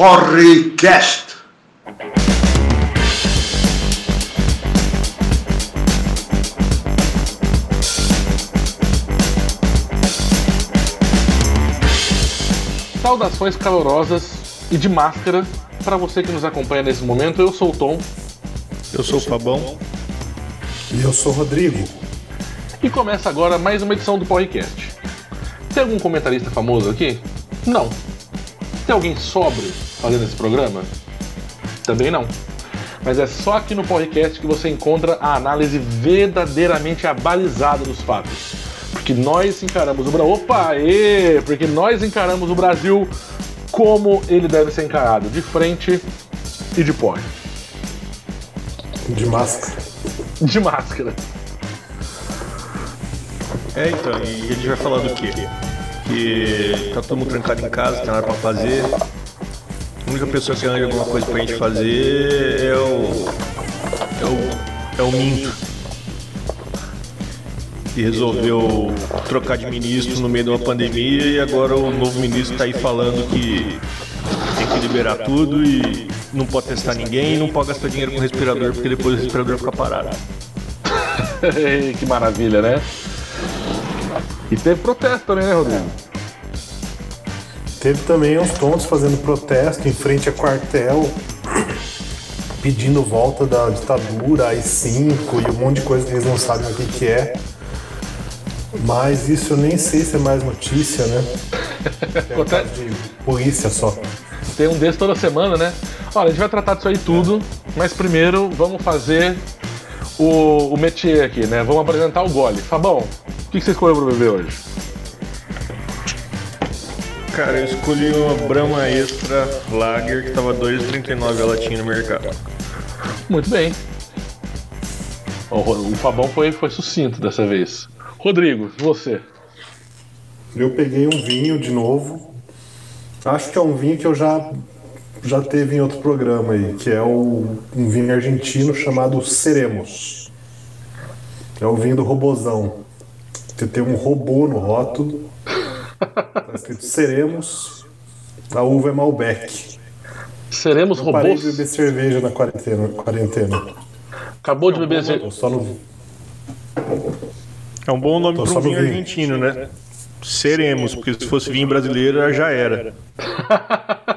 Podcast. Saudações calorosas e de máscara para você que nos acompanha nesse momento. Eu sou o Tom Eu sou o Fabão. E eu sou o Rodrigo. e começa agora mais uma edição do podcast. Tem algum comentarista famoso aqui? Não. Tem alguém sóbrio fazendo esse programa? Também não. Mas é só aqui no podcast que você encontra a análise verdadeiramente abalizada dos fatos. Porque nós encaramos o Brasil. Opa, ê! Porque nós encaramos o Brasil como ele deve ser encarado, de frente e de porre. De máscara. De máscara. É, então, e a gente vai falar do quê? Que tá todo mundo trancado em casa, tem nada pra fazer. A única pessoa que arranja alguma coisa pra gente fazer é o. é o. é o Minto. Que resolveu trocar de ministro no meio de uma pandemia e agora o novo ministro tá aí falando que tem que liberar tudo e não pode testar ninguém e não pode gastar dinheiro com respirador porque depois o respirador fica parado. que maravilha, né? E teve protesto também, né, Rodrigo? Teve também uns tontos fazendo protesto em frente a quartel, pedindo volta da ditadura, AI-5 e um monte de coisa que eles não sabem o que, que é. Mas isso eu nem sei se é mais notícia, né? É um caso de polícia só. Tem um desses toda semana, né? Olha, a gente vai tratar disso aí tudo, mas primeiro vamos fazer o, o métier aqui, né? Vamos apresentar o gole. Fabão, o que que você escolheu pra beber hoje? Cara, eu escolhi uma Brahma Extra Lager que tava 2,39 a latinha no mercado. Muito bem. O, o Fabão foi, foi sucinto dessa vez. Rodrigo, você. Eu peguei um vinho de novo. Acho que é um vinho que eu já já teve em outro programa aí, que é o, um vinho argentino chamado Seremos. É o vinho do robozão. Tem um robô no rótulo. Tá escrito Seremos. A uva é Malbec. Seremos Eu parei robôs? de beber cerveja na quarentena. quarentena. Acabou de beber. Tô só no, É um bom nome para só um vinho. argentino, né? Seremos, porque se fosse vinho brasileiro já era.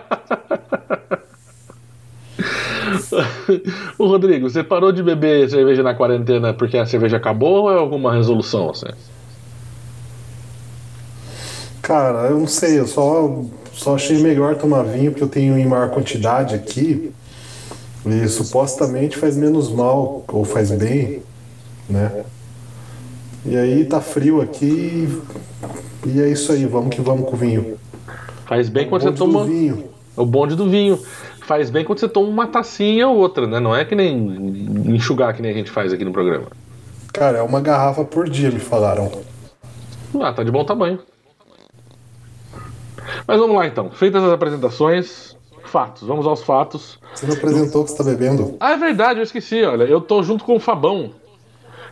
o Rodrigo, você parou de beber cerveja na quarentena porque a cerveja acabou ou é alguma resolução? Assim? Cara, eu não sei, eu só, só achei melhor tomar vinho porque eu tenho em maior quantidade aqui. E supostamente faz menos mal, ou faz bem, né? E aí tá frio aqui e é isso aí, vamos que vamos com o vinho. Faz bem quando você toma. vinho. O bonde do vinho. Faz bem quando você toma uma tacinha ou outra, né? Não é que nem enxugar que nem a gente faz aqui no programa. Cara, é uma garrafa por dia, me falaram. Ah, tá de bom tamanho. Mas vamos lá então. Feitas as apresentações, fatos. Vamos aos fatos. Você não apresentou o que você tá bebendo? Ah, é verdade, eu esqueci. Olha, eu tô junto com o Fabão.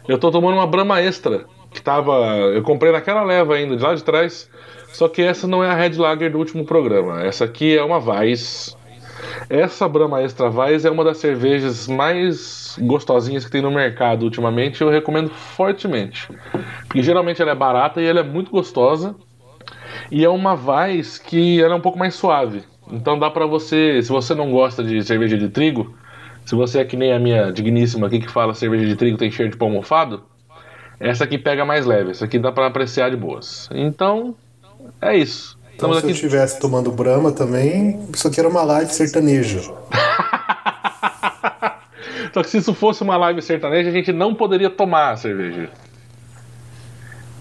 Eu tô tomando uma Brahma Extra. Que tava. Eu comprei naquela leva ainda, de lá de trás. Só que essa não é a Red Lager do último programa. Essa aqui é uma Weiss. Essa Brahma Extra Weiss é uma das cervejas mais gostosinhas que tem no mercado ultimamente. Eu recomendo fortemente. Porque geralmente ela é barata e ela é muito gostosa. E é uma Weiss que ela é um pouco mais suave. Então dá pra você, se você não gosta de cerveja de trigo, se você é que nem a minha digníssima aqui que fala cerveja de trigo tem cheiro de pão mofado, essa aqui pega mais leve, essa aqui dá pra apreciar de boas. Então, é isso. Então, Estamos se eu aqui. estivesse tomando Brahma também, isso aqui era uma live sertaneja. Só que se isso fosse uma live sertaneja, a gente não poderia tomar a cerveja.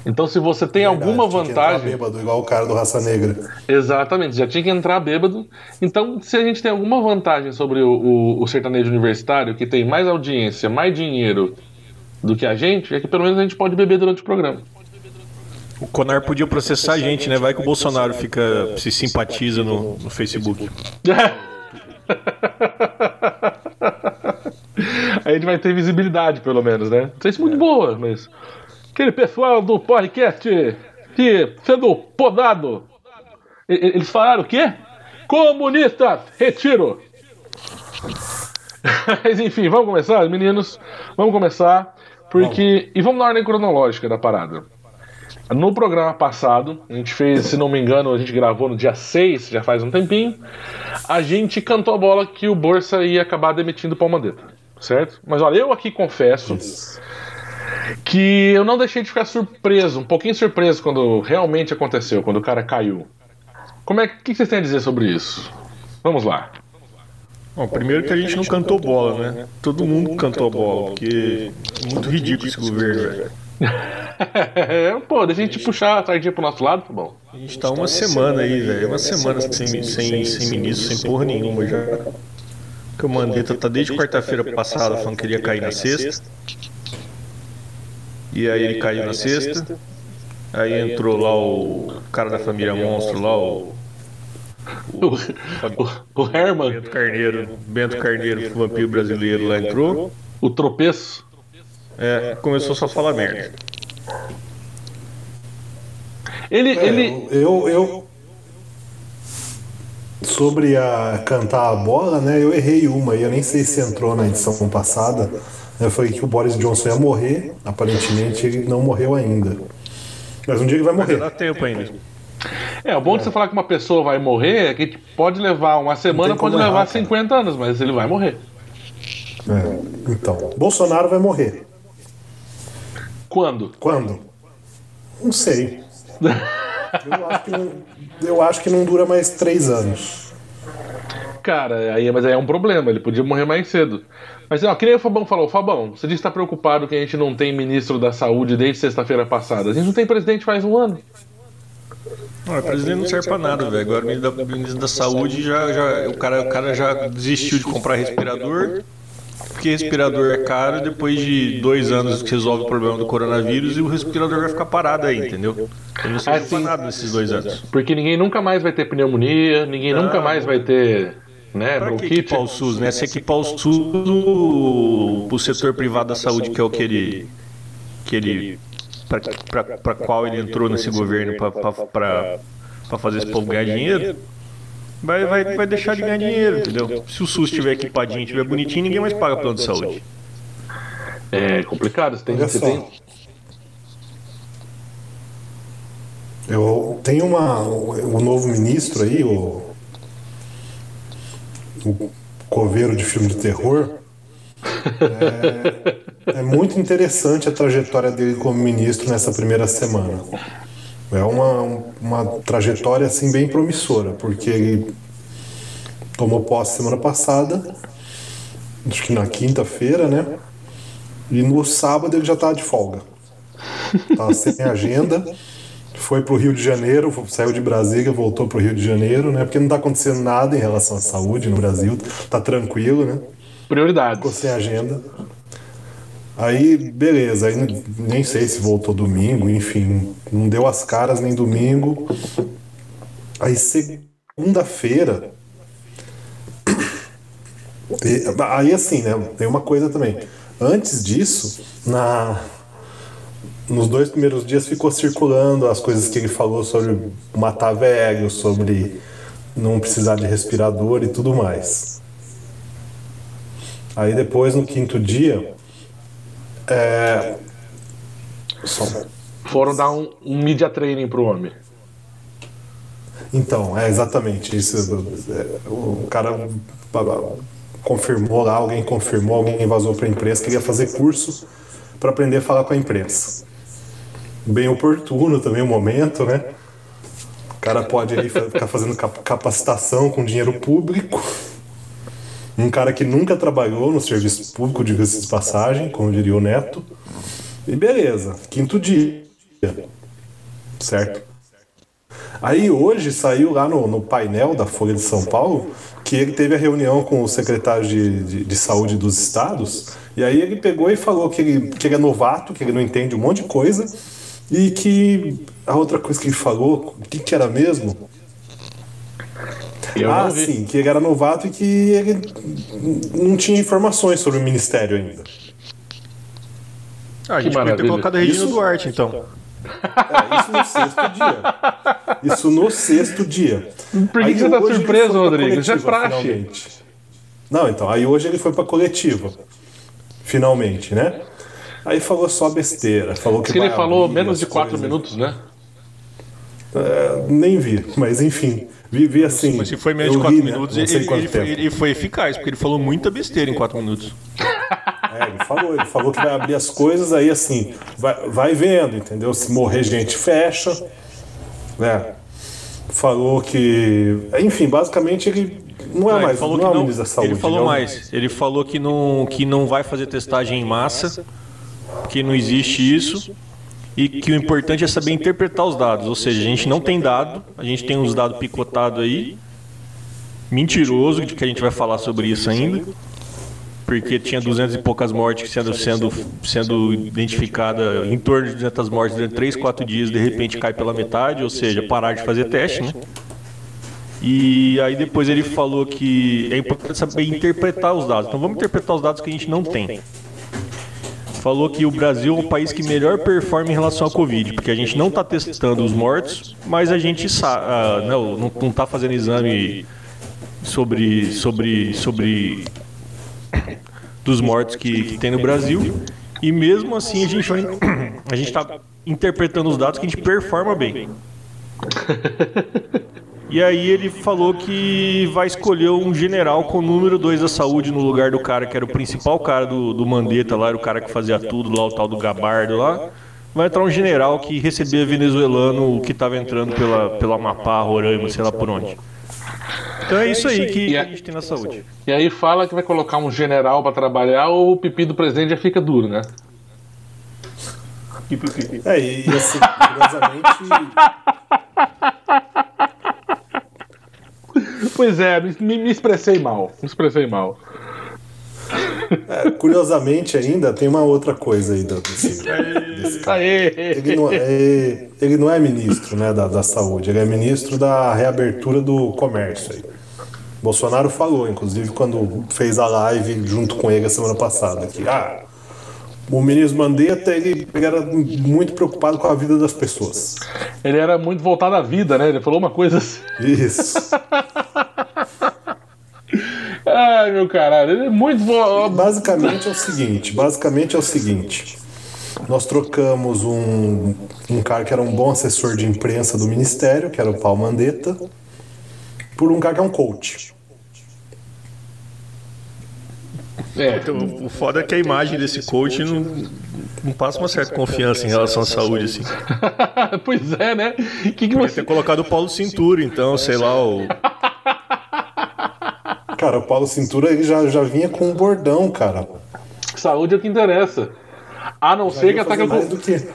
Então, se você tem alguma Verdade, tinha que entrar vantagem. Bêbado, igual o cara do Raça Negra. Exatamente, já tinha que entrar bêbado. Então, se a gente tem alguma vantagem sobre o, o- o sertanejo universitário, que tem mais audiência, mais dinheiro do que a gente, é que pelo menos a gente pode beber durante o programa. O Conar podia processar a gente, né? Vai que o Bolsonaro fica se simpatiza no, no Facebook. a gente vai ter visibilidade, pelo menos, né? Não sei se muito boa, mas. Aquele pessoal do podcast que sendo podado. Eles falaram o quê? Comunistas, retiro! Mas enfim, vamos começar, meninos? Vamos começar, porque. E vamos na ordem cronológica da parada. No programa passado, a gente fez, se não me engano, a gente gravou no dia 6, já faz um tempinho. A gente cantou a bola que o Bolsa ia acabar demitindo o Palmadeta, certo? Mas olha, eu aqui confesso que eu não deixei de ficar surpreso, um pouquinho surpreso quando realmente aconteceu, quando o cara caiu. Como é que vocês têm a dizer sobre isso? Vamos lá. Bom, primeiro que a gente não cantou bola, né? Todo mundo cantou bola, porque é muito ridículo esse governo, velho. Pô, deixa a gente puxar a sardinha pro nosso lado, tá bom. A gente tá uma semana aí, velho. Uma semana sem, sem, sem ministro, sem porra nenhuma já. Que o Mandetta tá desde quarta-feira passada falando que ele ia cair na sexta. E aí ele caiu na sexta. Aí entrou lá o cara da família Monstro lá, o. O, o, o Herman. Bento Carneiro. Bento Carneiro, vampiro brasileiro lá entrou. O tropeço. É, começou só a falar merda. Ele. É, ele... Eu, eu. Sobre a cantar a bola, né? Eu errei uma e eu nem sei se entrou na edição passada. Eu falei que o Boris Johnson ia morrer. Aparentemente ele não morreu ainda. Mas um dia ele vai morrer. Dá tempo ainda. É, o bom de você falar que uma pessoa vai morrer é que pode levar uma semana, pode levar errar, 50 anos, mas ele vai morrer. É, então, Bolsonaro vai morrer. Quando? Quando? Não sei. Eu acho que não, eu acho que não dura mais três anos. Cara, aí, mas aí é um problema, ele podia morrer mais cedo. Mas, ó, que nem o Fabão falou, Fabão, você disse que está preocupado que a gente não tem ministro da saúde desde sexta-feira passada. A gente não tem presidente faz um ano. Não, o presidente não serve pra nada, velho. Agora o ministro da, o ministro da saúde já, já. O cara, o cara já desistiu de comprar respirador. Porque respirador é caro depois de dois anos que resolve o problema do coronavírus e o respirador vai ficar parado aí, entendeu? Ele não serve pra Assim, nada nesses dois anos. Porque ninguém nunca mais vai ter pneumonia, ninguém Não. nunca mais vai ter, né, Pra que equipar o SUS, né? Se equipar o SUS pro, pro setor privado da saúde, que é o que ele. Que ele pra qual ele entrou nesse governo pra fazer esse povo ganhar dinheiro, vai, vai, vai deixar de ganhar dinheiro, entendeu? Se o SUS estiver equipadinho, estiver bonitinho, ninguém mais paga plano de saúde. É complicado, você tem, Olha você tem, Eu tenho uma. O novo ministro aí, o. O coveiro de filme de terror. É, é muito interessante a trajetória dele como ministro nessa primeira semana. É uma, uma trajetória assim bem promissora, porque ele tomou posse semana passada, acho que na quinta-feira, né? E no sábado ele já tá de folga. Tá sem agenda. Foi pro Rio de Janeiro, saiu de Brasília, voltou pro Rio de Janeiro, né? Porque não tá acontecendo nada em relação à saúde no Brasil, tá tranquilo, né? Ficou prioridades. sem agenda. Aí, beleza, aí nem sei se voltou domingo, enfim, não deu as caras nem domingo. Aí, segunda-feira. Aí, assim, né? Tem uma coisa também. Antes disso, na, nos dois primeiros dias ficou circulando as coisas que ele falou sobre matar velho, sobre não precisar de respirador e tudo mais. Aí depois, no quinto dia, é... só- Foram dar um, um media training pro homem. Então, é exatamente isso. É, O cara confirmou lá, alguém confirmou, alguém vazou para a imprensa que ia fazer curso para aprender a falar com a imprensa. Bem oportuno também o momento, né? O cara pode aí ficar fazendo cap- capacitação com dinheiro público. Um cara que nunca trabalhou no serviço público, de de passagem, como diria o Neto. E beleza, quinto dia. Certo? Aí hoje saiu lá no, no painel da Folha de São Paulo que ele teve a reunião com o secretário de, de, de saúde dos estados, e aí ele pegou e falou que ele, que ele é novato, que ele não entende um monte de coisa, e que a outra coisa que ele falou, o que, que era mesmo? Eu ah, sim, que ele era novato e que ele não tinha informações sobre o ministério ainda. Ah, a gente podia ter maravilha. colocado a Regina Isso- Duarte, então. É, isso no sexto dia. Isso no sexto dia. Por que, Aí que você tá surpreso, Rodrigo? Isso é praxe. finalmente. Não, então, aí hoje ele foi pra coletiva. Finalmente, né? Aí falou só besteira. Falou que, que ele falou menos de quatro coisas. minutos, né? É, nem vi, mas enfim. Vi, vi assim. Mas se foi menos de 4 ri, né? minutos, Não ele, ele foi, ele foi eficaz, porque ele falou muita besteira em 4 minutos. É, ele falou, ele falou que vai abrir as coisas, aí assim, vai, vai vendo, entendeu? Se morrer gente, fecha. Né? Falou que. Enfim, basicamente ele não é Não, ele mais falou não que é o não, ministro da saúde. ele falou é mais. Ele falou que não, que não vai fazer testagem em massa, que não existe isso. E que o importante é saber interpretar os dados. Ou seja, a gente não tem dado, a gente tem uns dados picotados aí, mentiroso, que a gente vai falar sobre isso ainda. Porque tinha 200 e poucas mortes sendo, sendo, sendo identificada em torno de 200 mortes durante 3, 4 dias, de repente cai pela metade, ou seja, parar de fazer teste, né? E aí depois ele falou que é importante saber interpretar os dados. Então vamos interpretar os dados que a gente não tem. Falou que o Brasil é o país que melhor performa em relação à Covid, porque a gente não está testando os mortos, mas a gente sabe, não, não está fazendo exame sobre, sobre, sobre dos mortos que, que tem no Brasil. E mesmo assim a gente a gente está interpretando os dados que a gente performa bem. E aí ele falou que vai escolher um general com o número 2 da saúde no lugar do cara que era o principal cara do, do Mandetta lá, era o cara que fazia tudo lá, o tal do Gabardo lá. Vai entrar um general que recebia venezuelano que estava entrando pela, pela Amapá, Roraima, sei lá por onde. Então é isso aí que a- a gente tem na saúde. E aí fala que vai colocar um general pra trabalhar ou o pipi do presidente já fica duro, né? É, e assim, curiosamente. Pois é, me, me expressei mal. Me expressei mal. é, curiosamente ainda tem uma outra coisa aí do- desse! Ele não é, ele não é ministro né, da, da saúde, ele é ministro da reabertura do comércio. Aí. Bolsonaro falou, inclusive, quando fez a live junto com ele a semana passada, que ah, o ministro Mandetta ele, ele era muito preocupado com a vida das pessoas. Ele era muito voltado à vida, né? Ele falou uma coisa assim. Isso. Ai, meu caralho, ele é muito. vo- Basicamente é o seguinte, basicamente é o seguinte. Nós trocamos um, um cara que era um bom assessor de imprensa do ministério, que era o Paulo Mandetta, por um cara que é um coach. É, Então, o foda é que a imagem desse coach não, não passa uma certa confiança em relação à saúde, assim. pois é, né? Que, que Podia você. ter colocado o Paulo Cintura, então, sei lá, o. Cara, o Paulo Cintura ele já, já vinha com um bordão, cara. Saúde é o que interessa. A não ser que ataque mais do que.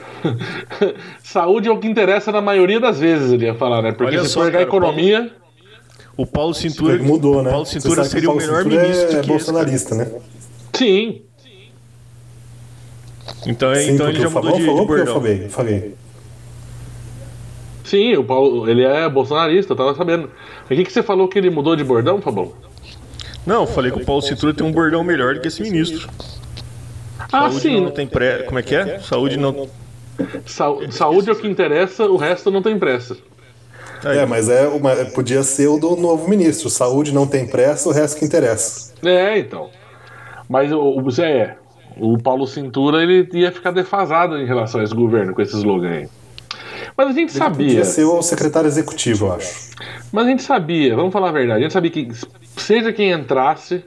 Saúde é o que interessa na maioria das vezes, ele ia falar, né? Porque Olha se só, for pegar a cara, o Paulo- economia. O Paulo Cintura. Ele mudou, né? O Paulo Cintura seria o Paulo melhor Cintura ministro é que cara. bolsonarista, né? Sim. Então, Sim, então ele já o mudou Fabão de, falou de porque eu bordão. falei, falei. Sim, o Paulo, ele é bolsonarista, eu tava sabendo. O que, que você falou que ele mudou de bordão, Fabão? Não, eu falei que o Paulo Cintura tem um bordão melhor do que esse ministro. Ah, Saúde sim. não tem pré. Como é que é? Saúde não. Sa- saúde é o que interessa, o resto não tem pressa. É, mas é uma, podia ser o do novo ministro. Saúde não tem pressa, o resto que interessa. É, então. Mas o, Zé é. O Paulo Cintura ele ia ficar defasado em relação a esse governo com esse slogan aí. Mas a gente sabia. Podia ser o secretário executivo, eu acho. Mas a gente sabia, vamos falar a verdade, a gente sabia que seja quem entrasse,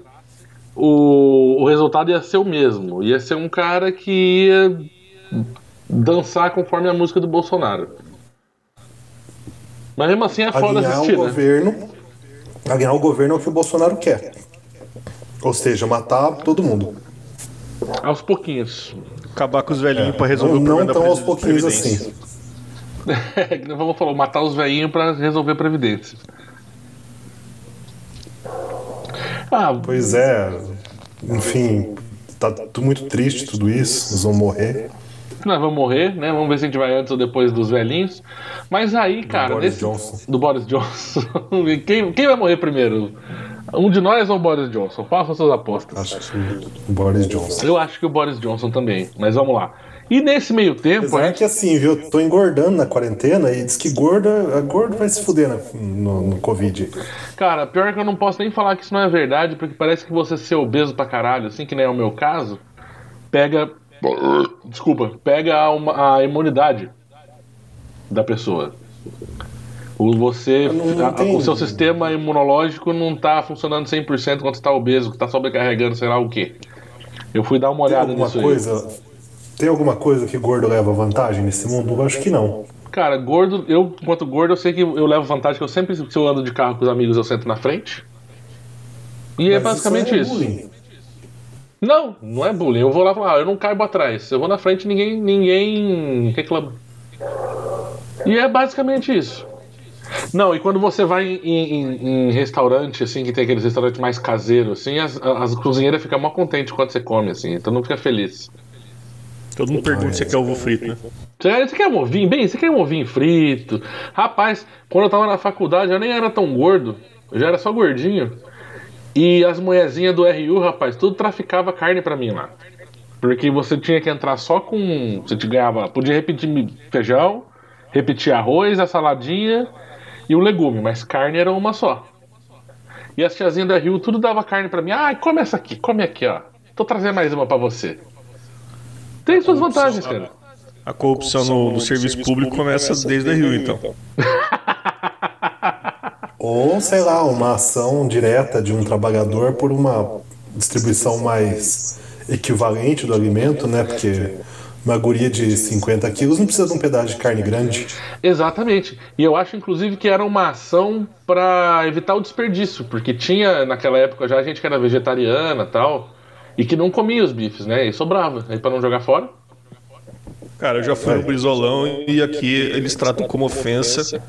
o, o resultado ia ser o mesmo. Ia ser um cara que ia dançar conforme a música do Bolsonaro. Mas mesmo assim é foda Alinhar o assistir, né? governo. Alinhar o governo é o que o Bolsonaro quer. Ou seja, matar todo mundo. Aos pouquinhos. Acabar com os velhinhos pra resolver Não, o não problema tão da aos pouquinhos assim. Nós vamos falar, matar os velhinhos pra resolver a Previdência. Ah, Pois é. Enfim, tá muito triste tudo isso. Eles vão morrer. nós vamos morrer, né? Vamos ver se a gente vai antes ou depois dos velhinhos. Mas aí, cara, Boris nesse- Johnson. do Boris Johnson. quem, quem vai morrer primeiro? Um de nós ou o Boris Johnson? Façam suas apostas. Acho que o Boris Johnson. Eu acho que o Boris Johnson também, mas vamos lá. E nesse meio tempo, Apesar gente que assim, viu? Eu tô engordando na quarentena e diz que gorda, a gorda vai se fuder no, no Covid. Cara, pior que eu não posso nem falar que isso não é verdade, porque parece que você ser obeso pra caralho, assim, que nem é o meu caso, pega. Desculpa, pega a, a imunidade da pessoa. O, você, não- não a- tem- o seu sistema imunológico não tá funcionando 100% quando você tá obeso, que tá sobrecarregando, sei lá o quê. Eu fui dar uma Tem olhada alguma nisso aí. Tem alguma coisa que gordo leva vantagem nesse mundo? Eu acho que não. Cara, gordo, eu, enquanto gordo, eu sei que eu levo vantagem, que eu sempre, se eu ando de carro com os amigos, eu sento na frente. E é Mas basicamente é isso. Não, não é bullying. Eu vou lá e ah, eu não caibo atrás. Eu vou na frente ninguém ninguém reclama. E é basicamente isso. Não, e quando você vai em, em- em restaurante, assim, que tem aqueles restaurantes mais caseiros, assim, as, as cozinheiras ficam mó contentes quando você come, assim, então não fica feliz. Todo mundo pergunta se quer ovo frito, né? Você, você quer um ovinho? Bem, você quer um ovinho frito? Rapaz, quando eu tava na faculdade, eu nem era tão gordo, eu já era só gordinho. E as mulherzinhas do RU, rapaz, tudo traficava carne pra mim lá. Porque você tinha que entrar só com. Você te ganhava. Podia repetir feijão, repetir arroz, a saladinha e o legume, mas carne era uma só. E as tiazinhas da Rio tudo dava carne pra mim. Ah, come essa aqui, come aqui, ó. Tô trazendo mais uma pra você. Tem suas vantagens, cara. A corrupção no, no serviço público começa desde a Rio, então. Ou, sei lá, uma ação direta de um trabalhador por uma distribuição mais equivalente do alimento, né? Porque uma guria de 50 quilos não precisa de um pedaço de carne grande. Exatamente. E eu acho, inclusive, que era uma ação pra evitar o desperdício, porque tinha naquela época já gente que era vegetariana tal, e que não comia os bifes, né? E sobrava. Aí pra não jogar fora. Cara, eu já fui no Brizolão e aqui eles tratam como ofensa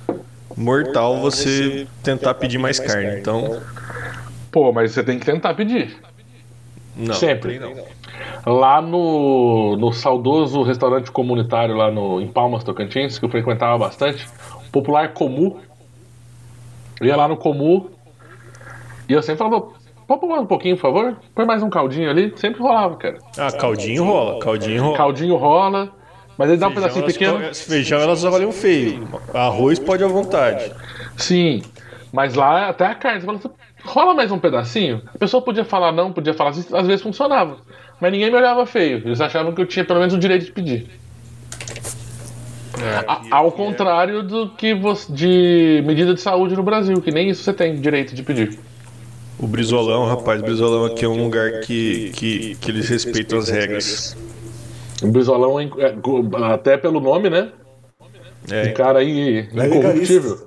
mortal você tentar pedir mais carne. Então, Pô, mas você tem que tentar pedir. não. Sempre. não. Lá no, no saudoso restaurante comunitário lá no, em Palmas, Tocantins, que eu frequentava bastante, popular Comu. Eu ia lá no Comu e eu sempre falava, pode mais um pouquinho, por favor? Põe mais um caldinho ali. Sempre rolava, cara. Ah, caldinho rola, caldinho rola. Caldinho rola, mas ele dá um pedacinho elas pequeno. Feijão elas avaliam feio. Arroz pode à vontade. Sim, mas lá até a carne. Você fala, assim, rola mais um pedacinho? A pessoa podia falar não, podia falar assim, às vezes funcionava. Mas ninguém me olhava feio. Eles achavam que eu tinha pelo menos o direito de pedir. A- ao contrário do que você, de medida de saúde no Brasil, que nem isso você tem direito de pedir. O Brizolão, rapaz, Brizolão aqui é um lugar que, que, que eles respeitam as regras. O Brizolão, é, é, até pelo nome, né? Um É, cara aí É incorruptível.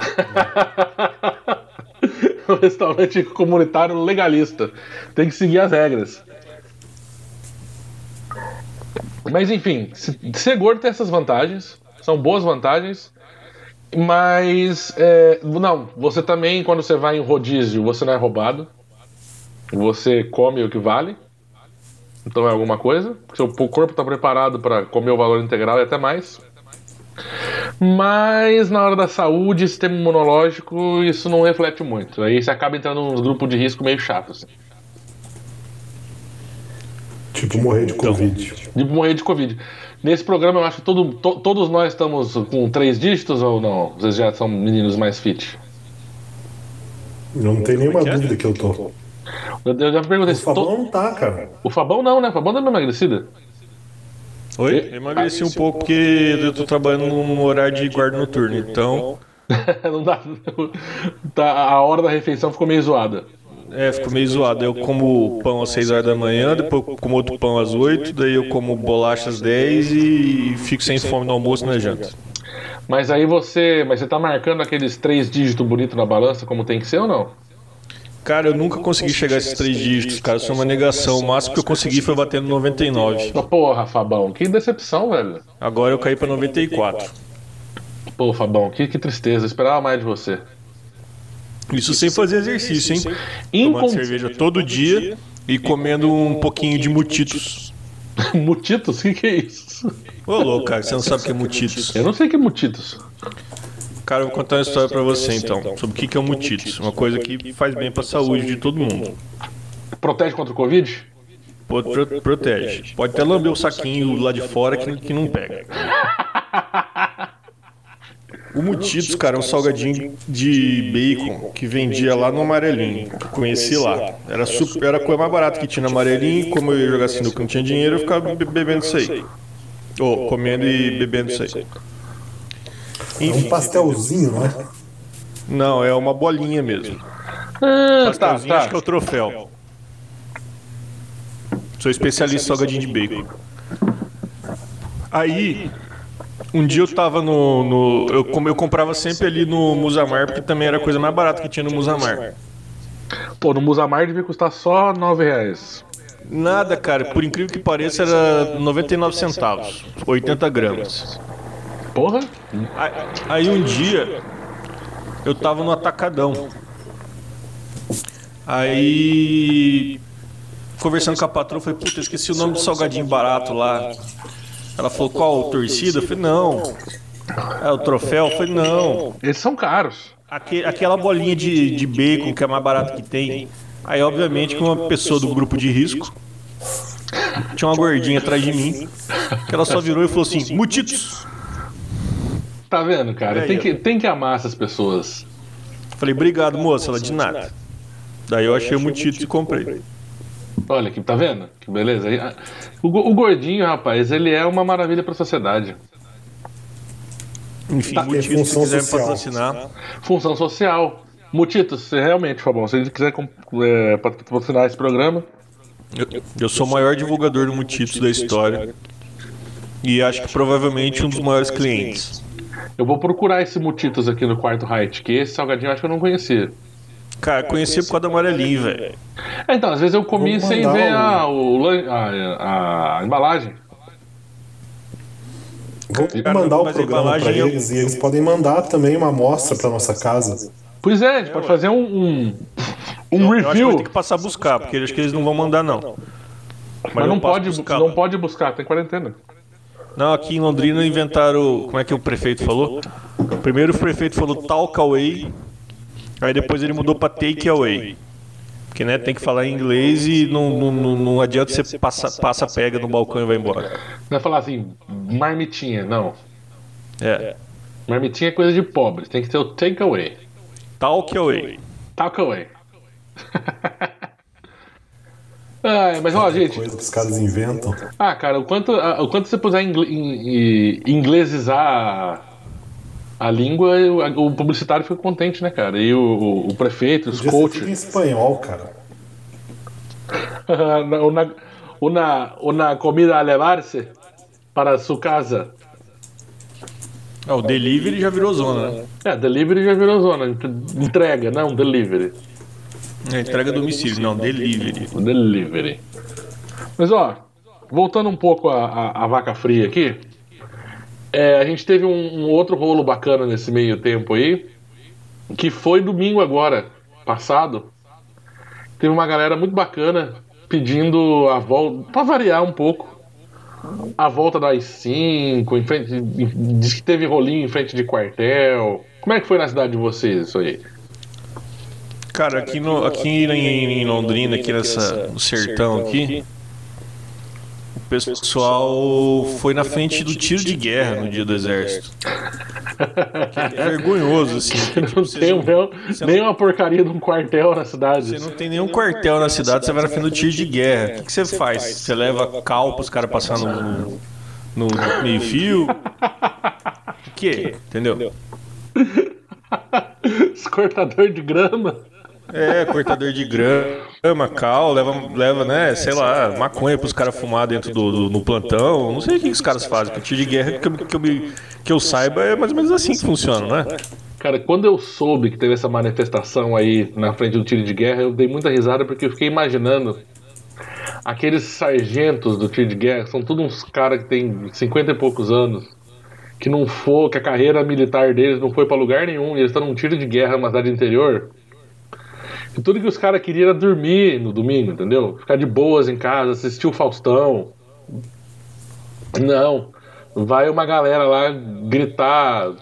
um restaurante comunitário legalista. Tem que seguir as regras. Mas enfim, se- ser gordo tem essas vantagens. São boas vantagens. Mas é, não, você também, quando você vai em rodízio, você não é roubado. Você come o que vale. Então é alguma coisa. Seu corpo está preparado para comer o valor integral e até mais. Mas na hora da saúde, sistema imunológico, isso não reflete muito. Aí você acaba entrando num grupo de risco meio chato. Assim. Tipo, morrer de Covid. De morrer de Covid. Nesse programa, eu acho que todo, to- todos nós estamos com três dígitos ou não? Vocês já são meninos mais fit? Não tem nenhuma que é? dúvida que eu tô. Eu, já perguntei O se Fabão to- não tá, cara. O Fabão não, né? O Fabão dá uma emagrecida. Oi? Eu emagreci um pouco porque eu tô trabalhando num horário de guarda noturno, então não dá. Tá, a hora da refeição ficou meio zoada. É, ficou meio zoado. Eu como pão às 6 horas da manhã, depois como outro pão às 8, daí eu como bolacha às 10 e fico sem fome no almoço e na janta. Mas aí você. Mas você tá marcando aqueles três dígitos bonitos na balança como tem que ser ou não? Cara, eu nunca consegui chegar a esses três dígitos, cara. Isso é uma negação. O máximo que eu consegui foi bater no 99. Mas, Porra, Fabão, que decepção, velho. Agora eu caí pra 94. Pô, Fabão, que, que tristeza. Eu esperava mais de você. Isso sem fazer exercício, hein? Incon- Tomando cerveja todo dia e comendo um pouquinho de mutitos. Mutitos? O que, que é isso? Ô, louco, cara, você não sabe o que é mutitos. Eu não sei o que é mutitos. Cara, eu vou contar uma história pra você então, sobre o que que é o mutitos. Uma coisa que faz bem pra saúde de todo mundo. Protege contra o Covid? pro- protege. Pode até lamber o saquinho lá de fora que, que não pega. O Mutitos, cara, é um salgadinho de bacon que vendia lá no Amarelinho. que eu Conheci lá. Era, super, era a coisa mais barata que tinha no Amarelinho. Como eu ia jogar assim no não tinha dinheiro, eu ficava be- bebendo isso aí. Ou comendo e bebendo isso aí. É um pastelzinho, né? Não, é uma bolinha mesmo. Ah, tá, Pastelzinho, acho que é tá. o troféu. Sou especialista em salgadinho de bacon. Aí, um dia eu tava no. no- eu, eu comprava sempre ali no Musamar, porque também era a coisa mais barata que tinha no Musamar. Pô, no Musamar devia custar só 9 reais. Nada, cara, por incrível que pareça, era 99 centavos, 80 gramas. Porra? Aí, aí um dia eu tava no atacadão. Aí conversando com a patroa, eu falei, puta, eu esqueci o nome do salgadinho barato lá. Ela falou, qual? Torcida? Eu falei, não. É o troféu? Eu falei, não. Eles são caros. Aque- aquela bolinha de, de bacon que é a mais barata que tem. Aí, obviamente, que uma pessoa do grupo de risco tinha uma gordinha atrás de mim, que ela só virou e falou assim, mutitos. Tá vendo, cara? Tem que, tem que amar essas pessoas. Falei, obrigado, moça. Ela, de nada. Daí eu achei o mutitos e comprei. Olha aqui, tá vendo? Que beleza. Aí, ah, O, o gordinho, rapaz, ele é uma maravilha pra sociedade. Enfim, Tá, mutitos, se função quiser me social. patrocinar. Função social. Mutitos, se realmente, Fabão, se ele quiser é, patrocinar esse programa, Eu, eu sou o maior divulgador do Mutitos da história. E acho que provavelmente um dos maiores clientes. eu vou procurar esse Mutitos aqui no quarto Height, que esse salgadinho eu acho que eu não conhecia. Cara, conheci por causa do amarelinho, velho. É, então, às vezes eu comi sem ver o- a, o a, a embalagem. Vou Cara, mandar o mas programa pra embalagem eu- eles e eles podem mandar também uma amostra pra nossa casa. Pois é, a gente pode fazer um, um, um Eu acho que review. vai ter que passar a buscar, porque acho que eles não vão mandar, não. Mas não eu posso pode, buscar não lá. pode buscar, tem quarentena. Não, aqui em Londrina inventaram. Como é que o prefeito falou? Primeiro o prefeito falou talk away, aí depois ele mudou pra take away. Porque né, tem que falar em inglês e não, não, não, não adianta você passa, passa, pega no balcão e vai embora. Não é falar assim, marmitinha, não. É. Marmitinha é coisa de pobre, tem que ter o takeaway. Talk away. Takeaway. Ai, mas ó, gente, Coisa que os caras inventam. ah, cara, o quanto, a- o quanto você puser ingle- in- in- inglesizar a, língua, o, o publicitário fica contente, né, cara? E o, o- o prefeito, os tudo em coaches. espanhol, cara. una, una, una comida a levar-se para sua casa. Ah, o delivery já virou zona, né? É, delivery já virou zona. Entrega, não delivery. É, entrega domicílio, não, delivery. Delivery. Mas ó, voltando um pouco à, à- à vaca fria aqui, é, a gente teve um, um outro rolo bacana nesse meio tempo aí, que foi domingo agora, passado. Teve uma galera muito bacana pedindo a volta, pra variar um pouco, a volta da I5, em frente, diz que teve rolinho em frente de quartel. Como é que foi na cidade de vocês isso aí? Cara, aqui, no, aqui em, em Londrina, aqui nessa, no sertão aqui, pessoal foi na frente do tiro de guerra no dia do exército. Que é vergonhoso, assim. que, tipo, Não vocês tem não- nem, uma porcaria de um quartel na cidade. Você não tem nenhum quartel na cidade, você vai na frente do tiro de guerra. O que, que você faz? Você leva cal pros caras passar no, no, no meio-fio? O quê? Entendeu? Os cortador de grama. É, cortador de grama, cal, leva, leva né, sei lá, maconha pros caras fumar dentro do, do- no plantão. Não sei o que, que os caras fazem, porque tiro de guerra, que eu, que, eu, me- que eu saiba, é mais ou menos assim que funciona, né? Cara, quando eu soube que teve essa manifestação aí na frente do tiro de guerra, eu dei muita risada porque eu fiquei imaginando aqueles sargentos do tiro de guerra, são todos uns caras que tem 50 e poucos anos, que não for, que a carreira militar deles não foi pra lugar nenhum, e eles estão num tiro de guerra numa cidade interior. E tudo que os caras queriam era dormir no domingo, entendeu? Ficar de boas em casa, assistir o Faustão. Não. Vai uma galera lá gritar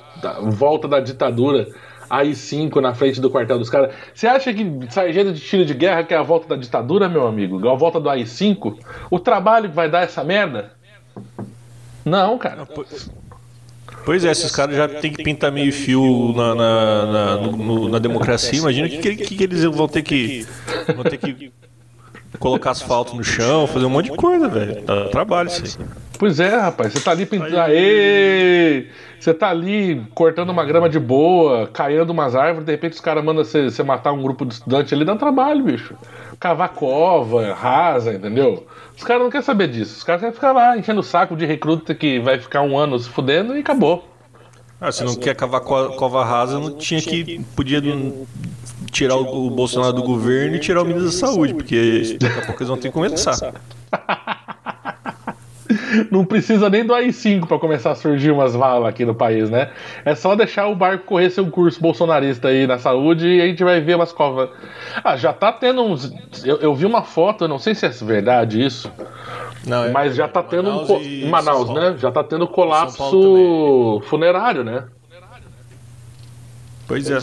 volta da ditadura. AI-5 na frente do quartel dos caras. Você acha que sargento de tiro de guerra que é a volta da ditadura, meu amigo? A volta do AI-5? O trabalho que vai dar essa merda? Não, cara. Pois é, esses caras já tem que pintar meio fio na, na, na, no- na democracia. Imagina o que, que, que eles vão ter que. Vão ter que colocar asfalto no chão, fazer um monte de coisa, velho. Dá trabalho isso aí. Pois é, rapaz. Você tá ali pintando. Aê! Você tá ali cortando uma grama de boa, caindo umas árvores, de repente os caras mandam você, você matar um grupo de estudantes ali, dá trabalho, bicho. Cavar cova, rasa, entendeu? Os caras não querem saber disso. Os caras querem ficar lá enchendo o saco de recruta que vai ficar um ano se fudendo e acabou. Ah, se não quer cavar co- cova rasa, não tinha que. Podia tirar o, o Bolsonaro do governo e tirar o ministro da saúde, porque daqui a pouco eles vão ter que começar. Não precisa nem do AI-5 pra começar a surgir umas valas aqui no país, né? É só deixar o barco correr seu curso bolsonarista aí na saúde e a gente vai ver umas covas. Ah, já tá tendo uns. Eu, eu vi uma foto, eu não sei se é verdade isso, Não, é- mas já tá tendo um. Manaus co- e Em Manaus, São né? Já tá tendo colapso funerário, né? Pois é.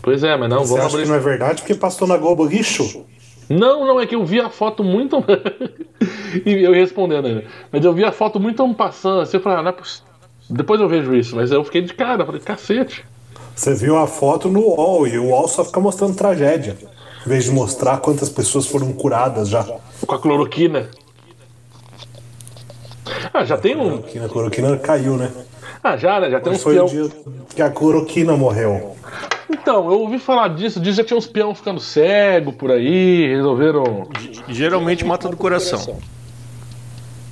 Pois é, mas não, Você vamos acha abrir. que não é verdade porque passou na Globo lixo? Não, não, é que eu vi a foto muito. e eu respondendo ainda. Mas eu vi a foto muito passando assim, eu falei, ah, não é poss- Depois eu vejo isso, mas eu fiquei de cara, falei, cacete. Você viu a foto no UOL e o UOL só fica mostrando tragédia. Em vez de mostrar quantas pessoas foram curadas já. Com a cloroquina. Ah, já tem um. Que a cloroquina caiu, né? Ah, já, né? Já tem uns Foi o peão. dia que a cloroquina morreu. Então, eu ouvi falar disso, diz que já tinha uns peão ficando cego por aí, resolveram. Geralmente mata do coração.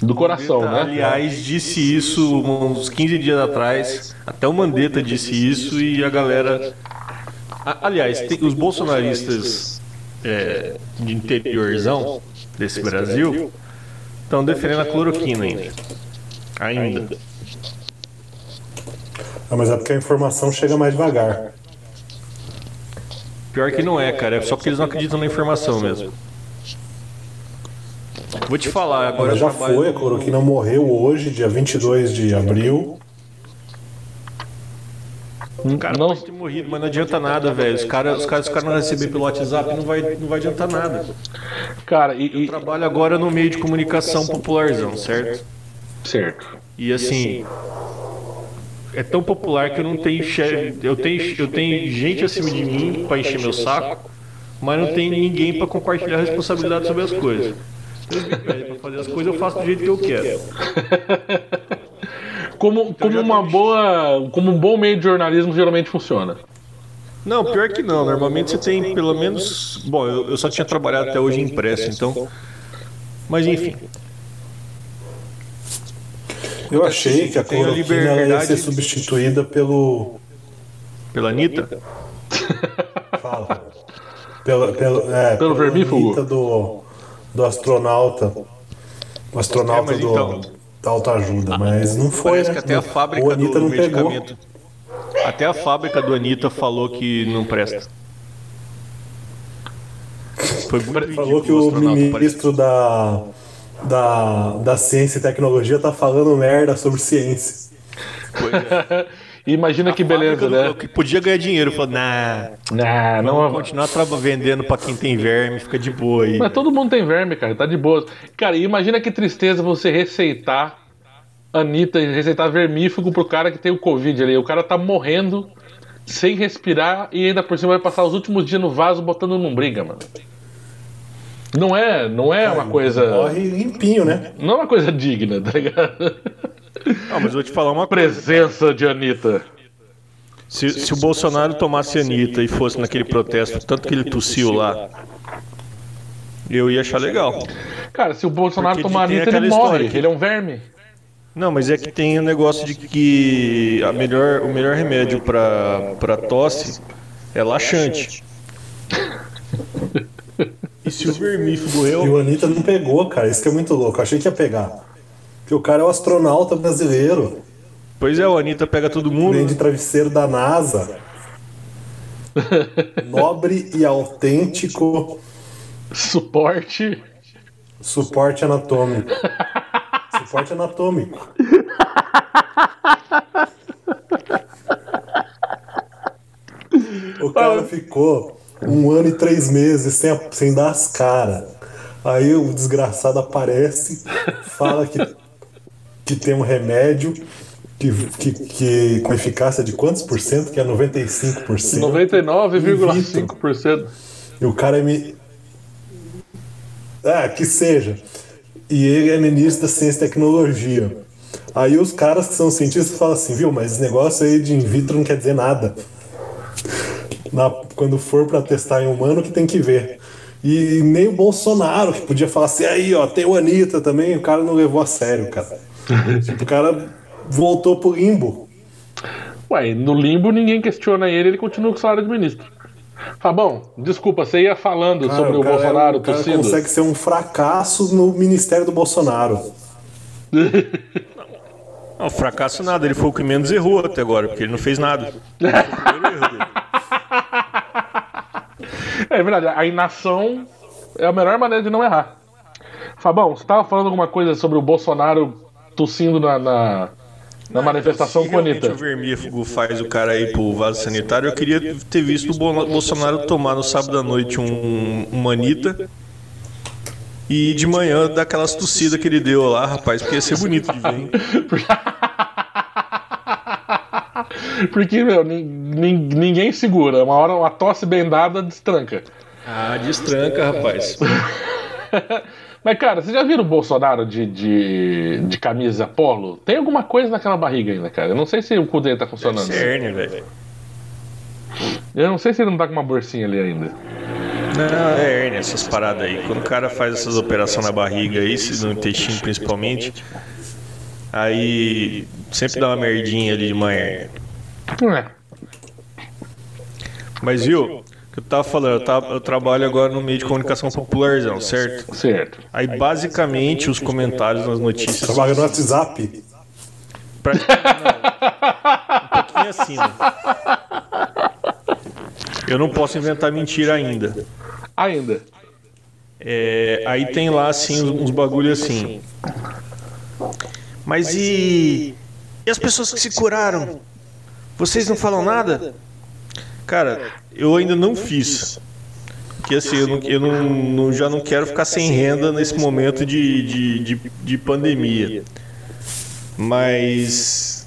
Do coração, né? Aliás, disse isso uns 15 dias atrás. Até o Mandetta disse isso e a galera. Aliás, tem- os bolsonaristas é, de interiorzão desse Brasil estão defendendo a cloroquina ainda. Ainda. Ah, mas é porque a informação chega mais devagar. Pior que não é, cara. É só porque eles não acreditam na informação mesmo. Vou te falar, agora Mas já eu trabalho foi, a cloroquina morreu hoje, dia 22 de abril. O cara Não- pode ter morrido, mas não adianta nada, velho. Os caras os caras, os caras não receberem pelo WhatsApp, não vai, não vai adiantar nada. Cara, e. e- Trabalho agora no meio de comunicação popularzão, certo? Certo. E assim. É tão popular que eu não tenho chefe. Eu tenho, eu tenho gente acima de mim pra encher meu saco, mas não tem ninguém pra compartilhar a responsabilidade sobre as coisas. Pra fazer as coisas, eu faço do jeito que eu quero. Como, como já uma boa. Como um bom meio de jornalismo geralmente funciona. Não, pior que não. Normalmente você tem pelo menos. Bom, eu, eu só tinha trabalhado até hoje em impresso, então. Mas enfim. Eu achei que a a cloroquina ela ia ser substituída pelo. Pela Anitta? Fala. Pelo, pelo, é, Pelo pela vermífugo? Do, do astronauta. O astronauta É, do, então- da autoajuda, mas não foi. Parece né? que até a o fábrica Anitta do não pegou. medicamento. Até a fábrica do Anitta falou que não presta. Foi muito Falou que o astronauta, ministro da, da, da Ciência e Tecnologia tá falando merda sobre ciência. E Imagina que beleza, do- né? Que podia ganhar dinheiro. Falou, nah, Nah, vamos não. continuar traba- vendendo pra quem tem verme, fica de boa aí. Mas todo mundo tem verme, cara, tá de boa. Cara, imagina que tristeza você receitar Anitta, receitar vermífugo pro cara que tem o Covid ali. O cara tá morrendo sem respirar e ainda por cima vai passar os últimos dias no vaso botando num briga, mano. Não é, não é uma coisa. Morre limpinho, né? Não é uma coisa digna, tá ligado? Ah, mas eu vou te falar uma coisa. Presença de Anitta. Se, se o Bolsonaro tomasse a Anitta e fosse naquele protesto, tanto que ele tossiu lá, eu ia achar legal. Cara, se o Bolsonaro Porque tomar Anitta, ele morre. que- Ele é um verme. Não, mas é que tem o negócio de que a melhor, o melhor remédio pra, pra tosse é laxante. E se o vermífugo E o Anitta não pegou, cara. Isso que é muito louco. Eu achei que ia pegar. Porque o cara é o astronauta brasileiro. Pois é, o Anitta pega todo mundo. Vem de travesseiro da NASA. Nobre e autêntico Suporte. suporte anatômico. Suporte anatômico. ficou um ano e três meses sem, sem dar as caras. Aí o desgraçado aparece, fala que, que tem um remédio que, que, que com eficácia de quantos por cento? Que é 95%. 99,5%. E o cara é me. Ah, que seja. E ele é ministro da Ciência e Tecnologia. Aí os caras que são cientistas falam assim, viu, mas esse negócio aí de in vitro não quer dizer nada. Na, quando for para testar em humano que tem que ver. E nem o Bolsonaro, que podia falar assim, aí ó, tem o Anitta também, o cara não levou a sério, cara. o cara voltou pro limbo. Ué, no limbo ninguém questiona ele, ele continua com o salário de ministro. Fabão, desculpa, você ia falando Cara, sobre o, cara é- Bolsonaro o cara tossindo. consegue ser um fracasso no ministério do Bolsonaro. Não, fracasso nada, ele foi o que menos errou até agora, porque ele não fez nada. Foi o primeiro erro dele. É verdade, a inação é a melhor maneira de não errar. Fabão, você tava falando alguma coisa sobre o Bolsonaro tossindo na, na, na manifestação Se com a Anitta? o vermífugo faz o cara ir pro vaso sanitário, eu queria ter visto o Bo- Bolsonaro tomar no sábado à noite um, uma Anitta e de manhã dar aquelas tossidas que ele deu lá, rapaz, porque ia ser bonito de ver, hein? Porque, meu, nin- nin- ninguém segura. Uma hora uma tosse bem dada destranca. Ah, destranca, rapaz. Mas, cara, vocês já viram o Bolsonaro de, de, de camisa polo? Tem alguma coisa naquela barriga ainda, cara. Eu não sei se o cu dele tá funcionando. Cerne, velho. Eu não sei se ele não tá com uma bolsinha ali ainda. Não, é hérnia, essas paradas aí. Quando o cara faz essas operações na barriga aí, no intestino principalmente, aí sempre dá uma merdinha ali de uma hérnia. É. Mas viu, o que eu tava falando, eu, tava- eu trabalho agora no meio de comunicação popularzão, certo? Certo. Aí basicamente os comentários nas notícias. Trabalha no WhatsApp. Praticamente não. Um pouquinho acima. Eu não posso inventar mentira ainda. Ainda. É, aí tem lá assim uns, uns bagulho assim. Mas e, e as pessoas que se curaram? Vocês não falam nada? Cara, eu ainda não fiz. Porque assim, eu, não, eu não- não- já não quero ficar sem renda nesse momento de, de, de, de pandemia. Mas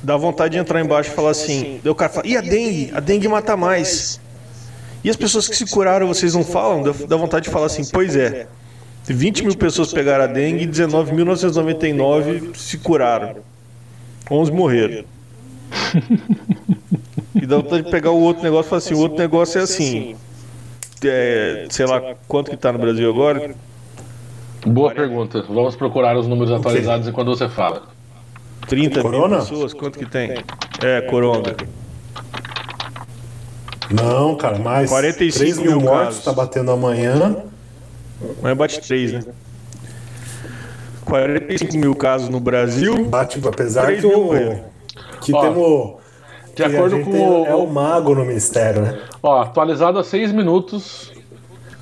dá vontade de entrar embaixo e falar assim. O cara fala, e a dengue? A dengue mata mais. E as pessoas que se curaram, vocês não falam? Dá, dá vontade de falar assim, pois é. 20 mil pessoas pegaram a dengue e 19.999 se curaram. 11 morreram. E dá vontade de pegar o outro negócio e falar assim, o outro negócio é assim. É, sei lá quanto que tá no Brasil agora. Boa pergunta. Vamos procurar os números atualizados enquanto você fala. 30 Corona? mil pessoas, quanto que tem? É, coronga. Não, cara, mais 45 3 mil mil mortos, casos. tá batendo amanhã. Mas bate 3, né? 45 mil casos no Brasil. Bate, apesar 3 que, o. que Ó, temos. De acordo gente com tem- É o mago no ministério, né? Ó, atualizado a 6 minutos,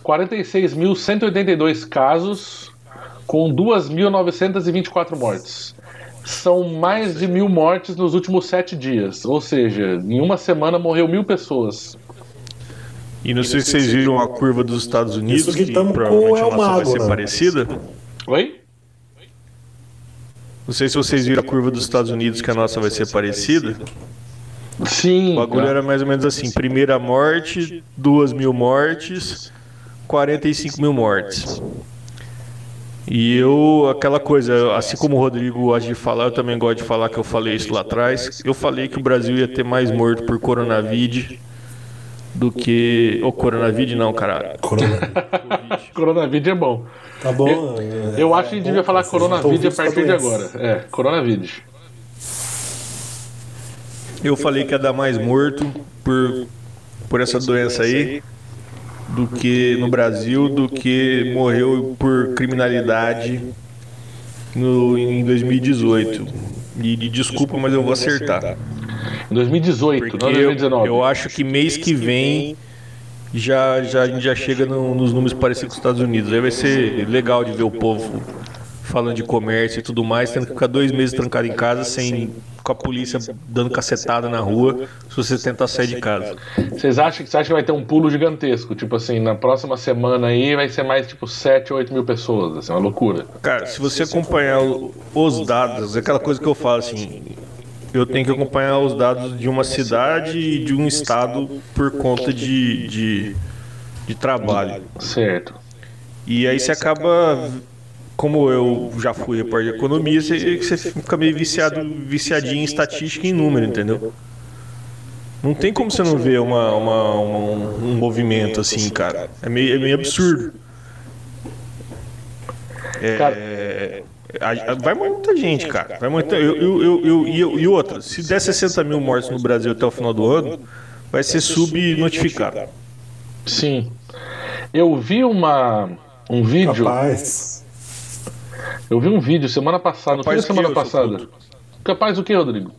46.182 casos, com 2.924 mortes. São mais de mil mortes nos últimos sete dias. Ou seja, em uma semana morreu mil pessoas. E não sei se vocês viram a curva dos Estados Unidos, Isso que que, com provavelmente a nossa vai ser né? parecida. Oi? Não sei se vocês viram a curva dos Estados Unidos, que a nossa vai ser parecida. Sim. O bagulho era mais ou menos assim: primeira morte, duas mil mortes, 45 mil mortes. E eu, aquela coisa, assim como o Rodrigo gosta de falar, eu também gosto de falar que eu falei isso lá atrás. Eu falei que o Brasil ia ter mais morto por coronavírus do que. Ou coronavírus não, caralho. Corona. Coronavírus é bom. Tá bom. Eu acho que a gente devia falar coronavírus a partir de agora. É, coronavírus. Eu falei que ia dar mais morto por, por essa doença aí do que no Brasil, do que morreu por criminalidade no, em 2018. E de desculpa, mas eu vou acertar. Em 2018, Porque não eu, 2019. eu acho que mês que vem já, já, a gente já chega no- nos números parecidos com os Estados Unidos. Aí vai ser legal de ver o povo falando de comércio e tudo mais, tendo que ficar dois meses trancado em casa sem com a polícia dando cacetada na rua se você tentar sair de casa. Vocês acham, que- você acha que vai ter um pulo gigantesco? Tipo assim, na próxima semana aí vai ser mais tipo 7, 8 mil pessoas. Assim, uma loucura. Cara, se você acompanhar os dados, é aquela coisa que eu falo assim, eu tenho que acompanhar os dados de uma cidade e de um estado por conta de, de, de trabalho. Certo. E aí você acaba, como eu já fui repórter de economia, você, você fica meio viciado, viciadinho em estatística e em número, entendeu? Não tem como você não ver uma, uma- uma- um movimento assim, cara. É meio, é meio absurdo. É, a- a- vai muita gente, cara. Vai muita, eu, eu, eu, eu- e, eu- e outra, se der 60 mil mortes no Brasil até o final do ano, vai ser subnotificado. Sim. Eu vi uma, um vídeo. Rapaz, Eu vi um vídeo semana passada, no fim da Capaz que semana passada. Capaz do que, Rodrigo?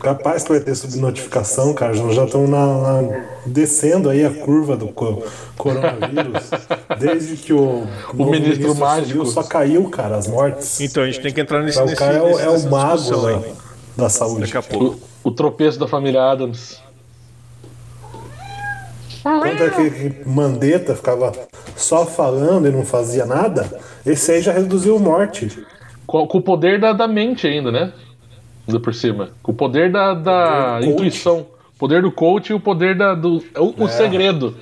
Capaz que vai ter subnotificação, cara. Nós já estamos na, na- descendo aí a curva do co- coronavírus. Desde que o, novo ministro mágico. subiu, só caiu, cara, as mortes. Então a gente tem que entrar nesse, o nesse, cara é o, nesse- é o mago da, da saúde. Daqui a pouco. O, o tropeço da família Adams. Quando aquele Mandetta ficava só falando e não fazia nada, esse aí já reduziu morte. Com, com o poder da, da mente ainda, né? Ainda por cima. Com o poder da, da Poder intuição. O poder do coach e o poder da, do. O, o segredo.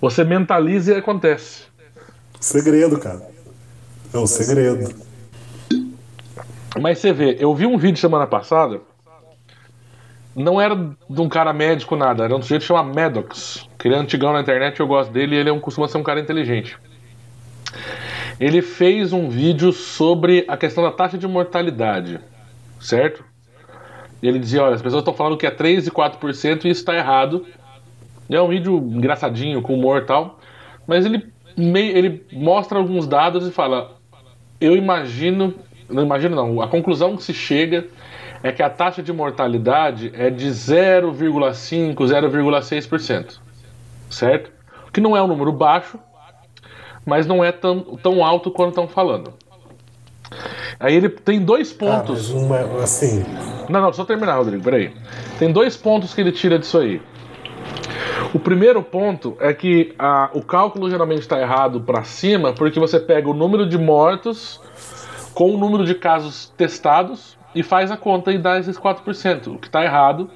Você mentaliza e acontece. Segredo, cara. É o segredo. Mas você vê, eu vi um vídeo semana passada. Não era de um cara médico, nada. Era um sujeito chamado Maddox. Que ele é antigão na internet, eu gosto dele e ele é um, costuma ser um cara inteligente. Ele fez um vídeo sobre a questão da taxa de mortalidade. Certo? E ele dizia: olha, as pessoas estão falando que é 3 e 4% e isso está errado. É um vídeo engraçadinho, com humor e tal. Mas ele, ele mostra alguns dados e fala: eu imagino, não imagino não, a conclusão que se chega é que a taxa de mortalidade é de 0,5, 0,6%, certo? Que não é um número baixo, mas não é tão, tão alto quanto estão falando. Aí ele tem dois Ah, pontos. mas uma, assim, Não, não, só terminar, Rodrigo, peraí. Tem dois pontos que ele tira disso aí. O primeiro ponto é que a- o cálculo geralmente está errado para cima porque você pega o número de mortos com o número de casos testados e faz a conta e dá esses 4%, o que está errado,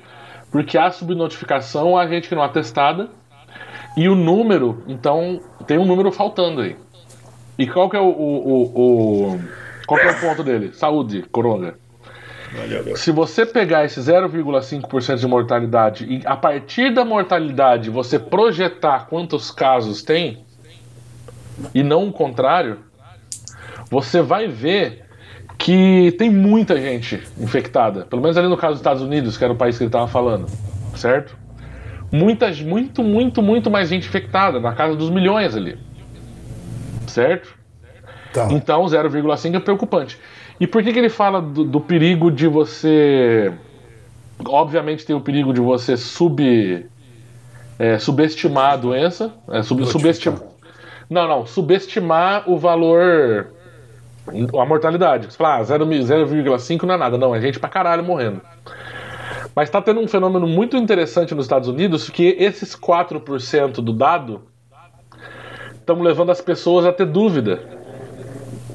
porque há subnotificação, há gente que não é testada e o número, então, tem um número faltando aí. E qual que é o, o- o- o- qual que é o ponto dele? Saúde, coronga. Se você pegar esse 0,5% de mortalidade e a partir da mortalidade você projetar quantos casos tem, e não o contrário, você vai ver que tem muita gente infectada. Pelo menos ali no caso dos Estados Unidos, que era o país que ele estava falando, certo? Muita, muito, muito, muito mais gente infectada, na casa dos milhões ali. Certo? Tá. Então 0,5 é preocupante. E por que, que ele fala do, do perigo de você. Obviamente tem o perigo de você sub, é, subestimar a doença. É, sub, subestimar. Não, não. Subestimar o valor. A mortalidade. Você fala, ah, 0 mi- 0,5 não é nada. Não, é gente pra caralho morrendo. Mas tá tendo um fenômeno muito interessante nos Estados Unidos que esses 4% do dado estão levando as pessoas a ter dúvida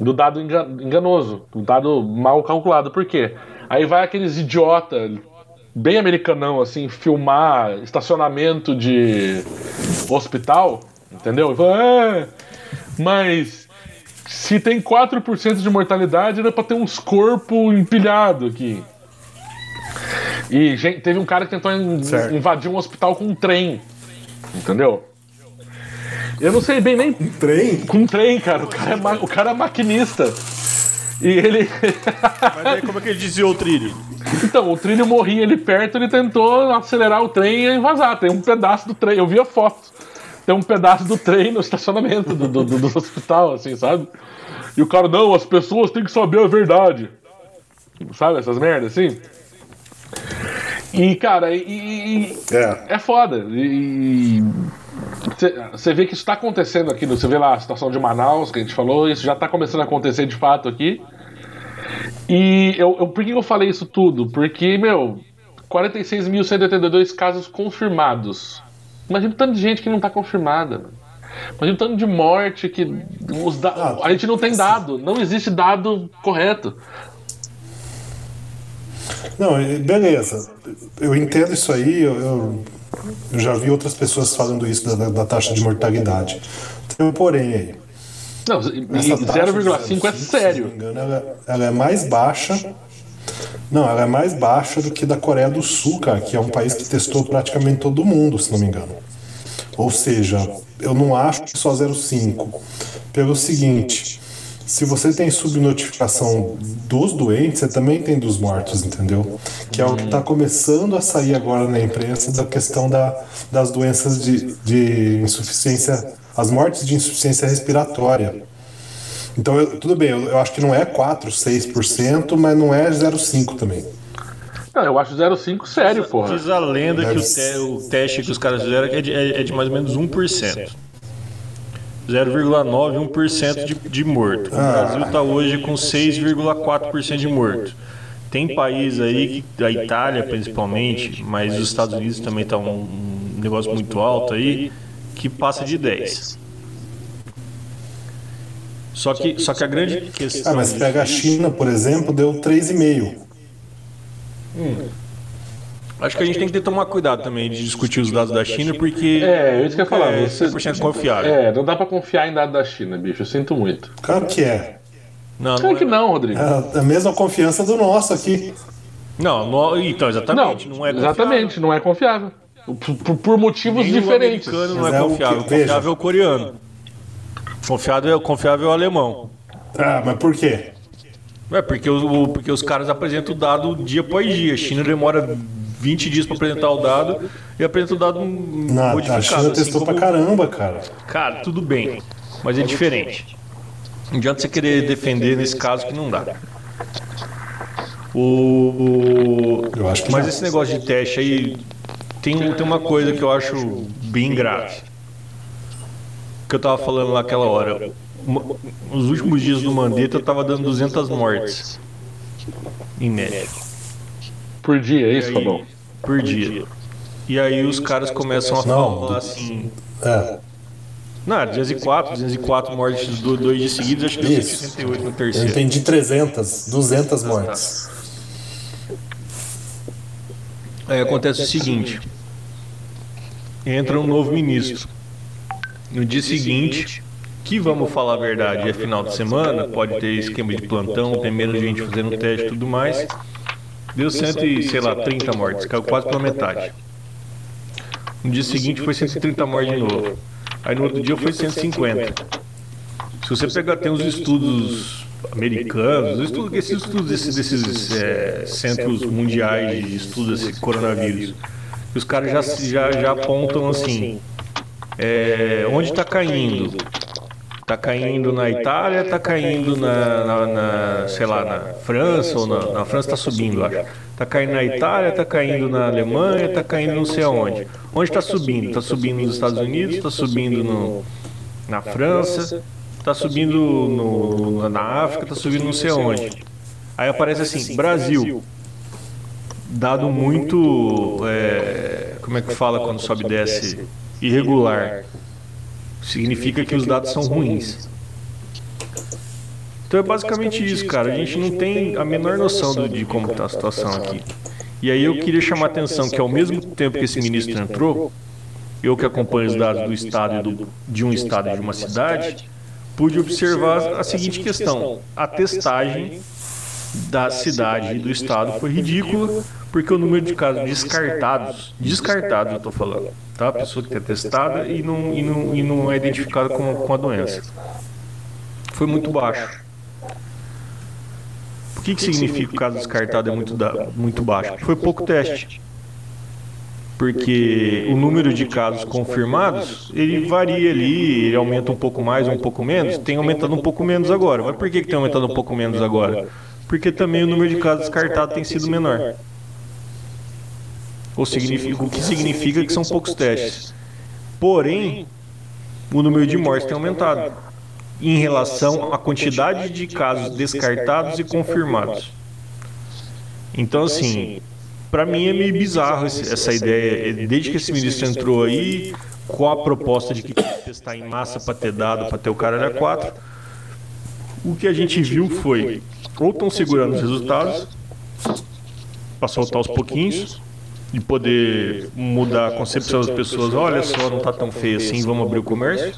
do dado enga- enganoso, do dado mal calculado. Por quê? Aí vai aqueles idiota bem americanão, assim, filmar estacionamento de hospital, entendeu? E fala, é, mas se tem 4% de mortalidade, era pra ter uns corpos empilhados aqui. E gente, teve um cara que tentou in- invadir um hospital com um trem, entendeu? Eu não sei bem nem Um trem? com um trem, cara. O cara é, ma- o cara é maquinista. E ele. Mas aí como é que ele desviou o trilho? então, o trilho morria ali perto, ele tentou acelerar o trem e vazar. Tem um pedaço do trem, eu vi a foto. Tem um pedaço do trem no estacionamento do, do, do- do hospital, assim, sabe? E o cara, não, as pessoas têm que saber a verdade. Sabe, essas merdas assim? E, cara, e- e, É. é foda. E, Você vê que isso está acontecendo aqui, você vê lá a situação de Manaus, que a gente falou, isso já está começando a acontecer de fato aqui. E eu, eu, por que eu falei isso tudo? Porque, meu, 46.182 casos confirmados. Imagina o tanto de gente que não está confirmada. Imagina o tanto de morte que. Os da... ah, a gente não tem dado, não existe dado correto. Não, beleza. Eu entendo isso aí, eu, eu, eu já vi outras pessoas falando isso da, da taxa de mortalidade. Tem um porém aí. Não, 0,5 é sério. Se engano, ela, ela, é mais baixa. Não, ela é mais baixa do que da Coreia do Sul, cara, que é um país que testou praticamente todo mundo, se não me engano. Ou seja, eu não acho que só 0,5. Pelo seguinte, se você tem subnotificação dos doentes, você também tem dos mortos, entendeu? Que é o que está começando a sair agora na imprensa da questão da, das doenças de, de insuficiência, as mortes de insuficiência respiratória. Então, eu, tudo bem, eu, eu, acho que não é 4, 6%, mas não é 0,5 também. Não, eu acho 0,5 sério, porra. Diz a lenda que o, te, o, teste que os caras fizeram é de, é, é de mais ou menos 1%. 0,91% de, de morto. O ah. Brasil está hoje com 6,4% de morto. Tem país aí, a Itália principalmente, mas os Estados Unidos também está um, um negócio muito alto aí, que passa de 10. Só que, só que a grande questão. Ah, mas pega a China, por exemplo, deu 3,5. Hum. Acho que a gente tem que ter, tomar cuidado também de discutir os dados da China, porque. É, isso que eu ia falar. É você, 100% confiável. É, não dá pra confiar em dados da China, bicho. Eu sinto muito. Claro que é. Não, claro não que é. não, Rodrigo. É a mesma confiança do nosso aqui. Não, no, então, exatamente. Não, não é confiável. Exatamente, não é confiável. Por, por motivos Nem diferentes. O americano não é, é confiável. Confiável é o coreano. Confiável, confiável é o alemão. Ah, mas por quê? É porque, o, porque os caras apresentam o dado dia após dia. A China demora 20 dias para apresentar o dado e apresenta o dado Não, modificado. A China assim testou como... pra caramba, cara. Cara, tudo bem, mas é diferente. Não adianta você querer defender nesse caso que não dá. O, eu acho que mas esse negócio de teste aí tem, tem uma coisa que eu acho bem grave. Que eu tava falando lá aquela hora. Nos últimos dias do Mandetta eu tava dando 200 mortes em média. Por dia, é isso, Fabão? Por dia. E aí os caras começam a falar assim. É. Não, 204, 204 mortes do dois dias seguidos, acho que deu 168 no terceiro. Eu entendi 300, 200 mortes. Aí acontece o seguinte: entra um novo ministro. No dia seguinte, que vamos falar a verdade, é final de semana, pode ter esquema de plantão, tem menos gente fazendo teste e tudo mais. Deu cento e, sei lá, 30 mortes, caiu quase pela metade. No dia seguinte foi 130 mortes de novo. Aí no outro dia foi 150. Se você pegar, tem os estudos americanos, os estudos, esses estudos desses, desses é, centros mundiais de estudos desse coronavírus, os caras já, já, já apontam assim, é, onde está caindo? Está caindo na Itália, está caindo na, na, na, sei lá, na França, ou na, na França está subindo, acho. Está caindo na Itália, está caindo na Alemanha, está caindo não sei aonde. Onde está subindo? Está subindo nos Estados Unidos, está subindo no, na França, está subindo no, na África, está subindo não sei aonde. Aí aparece assim, Brasil. Dado muito. É, como é que fala quando sobe e desce? Irregular significa que os dados são ruins. Então é basicamente isso, cara. A gente não tem a menor noção do, de como está a situação aqui. E aí eu queria chamar a atenção que ao mesmo tempo que esse ministro entrou, eu que acompanho os dados do estado do, de um estado e de uma cidade, pude observar a seguinte questão: a testagem da cidade e do estado foi ridícula, porque o número de casos descartados, descartados eu estou falando, tá? A pessoa que é testada e não, e não, e não é identificada com, com a doença. Foi muito baixo. O que, que significa o caso descartado é muito, da, muito baixo? Foi pouco teste. Porque o número de casos confirmados, ele varia ali, ele aumenta um pouco mais ou um pouco menos, tem aumentado um pouco menos agora. Mas por que, que tem aumentado um pouco menos agora? Porque também o número de casos descartados tem sido menor. Ou significa, o que significa que são poucos testes. Porém, o número de mortes tem aumentado em relação à quantidade de casos descartados e confirmados. Então, assim, para mim é meio bizarro essa ideia. Desde que esse ministro entrou aí, com a proposta de que testar em massa para ter dado, para ter o cara a quatro, o que a gente viu foi ou estão segurando os resultados para soltar aos pouquinhos e poder mudar a concepção das pessoas. Olha só, não está tão feio assim, vamos abrir o comércio.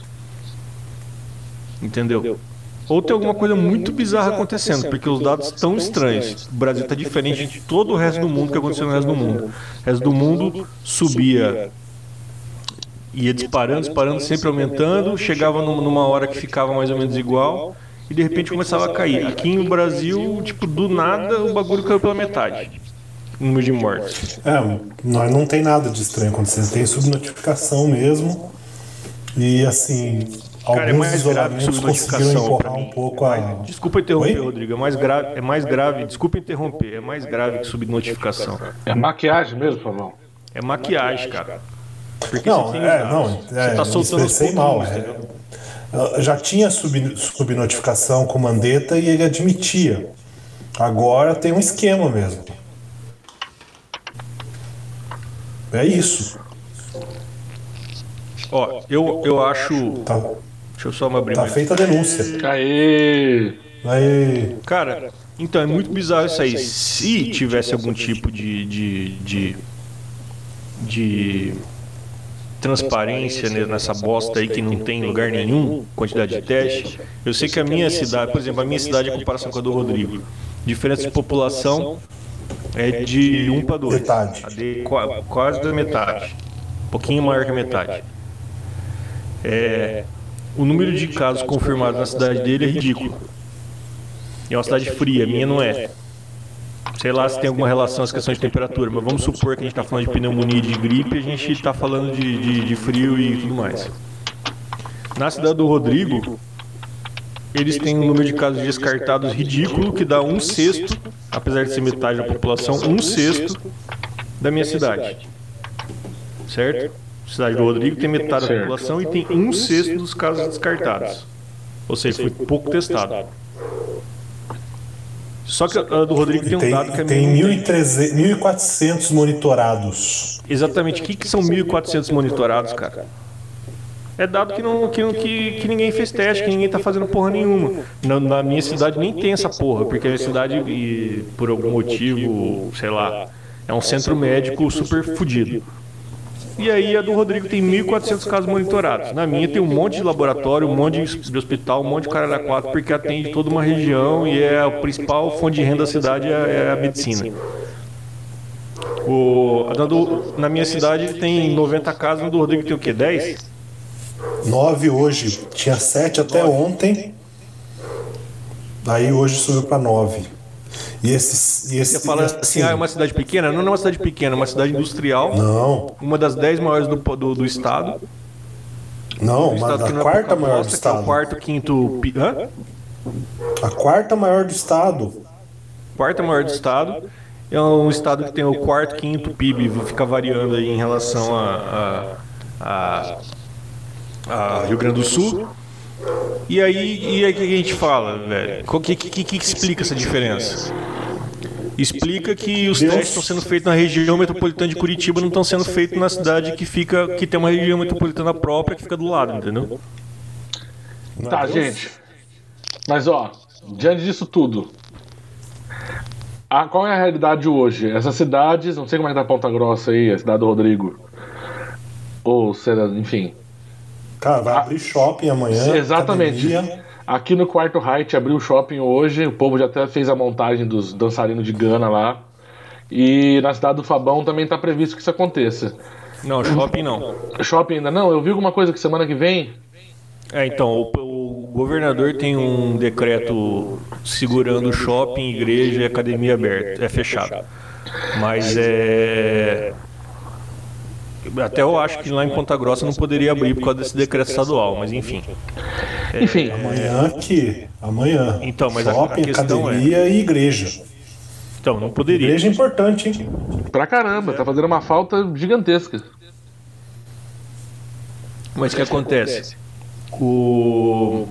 Entendeu? Ou tem alguma coisa muito bizarra acontecendo, porque os dados estão estranhos. O Brasil está diferente de todo o resto do mundo que aconteceu no resto do mundo. O resto do mundo subia, ia disparando, disparando, sempre aumentando, chegava numa hora que ficava mais ou menos igual e de repente começava a cair. Aqui no Brasil, tipo, do nada o bagulho caiu pela metade. Número de mortes. É, nós não tem nada de estranho acontecendo, tem subnotificação mesmo. E assim, Cara, é mais grave que subnotificação para mim. Um pouco a... Desculpa interromper, Oi? Rodrigo. É mais grave, é mais grave. Desculpa interromper. É mais grave que subnotificação. É maquiagem mesmo, Fabão? É maquiagem, cara. Porque não, você é, não, é, você tá soltando os mal. É, já tinha sub, subnotificação com Mandetta e ele admitia. Agora tem um esquema mesmo. É isso. Ó, eu, eu acho. Tá. Deixa eu só me abrir. Tá feita a denúncia. Aê! Aê! Cara, então é muito bizarro isso aí. Se tivesse algum tipo de, de, de, de transparência nessa bosta aí que não tem lugar nenhum, quantidade de teste. Eu sei que a minha cidade, por exemplo, a minha cidade em comparação com a do Rodrigo, diferença de população é de 1 para 2. Metade. De, quase da metade. Um pouquinho maior que a metade. É, o número de casos confirmados na cidade dele é ridículo. É uma cidade fria, a minha não é. Sei lá se tem alguma relação às questões de temperatura, mas vamos supor que a gente está falando de pneumonia e de gripe, a gente está falando de, de, de frio e tudo mais. Na cidade do Rodrigo, eles têm um número de casos descartados ridículo, que dá um sexto, apesar de ser metade da população, um sexto da minha cidade. Certo? cidade do Rodrigo tem metade da população e tem um sexto dos casos descartados. Ou seja, foi pouco testado. Só que a do Rodrigo tem um dado que é Tem 1.400 monitorados. Exatamente. O que, que são 1.400 monitorados, cara? É dado que, não, que, que, que ninguém fez teste, que ninguém tá fazendo porra nenhuma. Na, na minha cidade nem tem essa porra, porque a minha cidade, por algum motivo, sei lá, é um centro médico super fodido. E aí a do Rodrigo tem 1.400 casos monitorados. Na minha tem um monte de laboratório, um monte de hospital, um monte de cara da quatro, porque atende toda uma região e é a principal fonte de renda da cidade é, é a medicina. O, do, na minha cidade tem 90 casos, no do Rodrigo tem o quê? 10? 9 hoje. Tinha 7 até ontem. Daí hoje subiu para 9. E esse, e esse, Você fala assim, assim, ah, é uma cidade pequena? Não, não é uma cidade pequena, é uma cidade industrial. Não. Uma das dez maiores do, do, do estado. Não, uma, a quarta maior do estado. É o quarto, quinto. Hã? A quarta maior do estado. Quarta maior do estado. É um estado que tem o quarto, quinto PIB, fica variando aí em relação a, a, a, a Rio Grande do Sul. E aí, e aí que a gente fala, velho? O que, que, que, explica essa diferença? Explica que os testes estão sendo feitos na região metropolitana de Curitiba, não estão sendo feitos na cidade que fica, que tem uma região metropolitana própria que fica do lado, entendeu? Tá, gente. Mas ó, diante disso tudo, a, qual é a realidade hoje? Essas cidades, não sei como é que tá Ponta Grossa aí, a cidade do Rodrigo, ou será, enfim, Cara, vai abrir shopping amanhã. Exatamente. Academia. Aqui no Quarto Height abriu o shopping hoje. O povo já até fez a montagem dos dançarinos de Gana lá. E na cidade do Fabão também está previsto que isso aconteça. Não, shopping não. Shopping ainda não? Eu vi alguma coisa que semana que vem. É, então, o, o governador tem um decreto segurando shopping, igreja e academia aberta. É fechado. Mas é. Até eu acho que lá em Ponta Grossa não poderia abrir por causa desse decreto estadual, mas enfim. É, enfim. Amanhã aqui. Amanhã. Então, mas Shopping, a, questão academia é... e igreja. Então, não poderia. Igreja é importante, hein? Pra caramba, tá fazendo uma falta gigantesca. Mas o que acontece? O...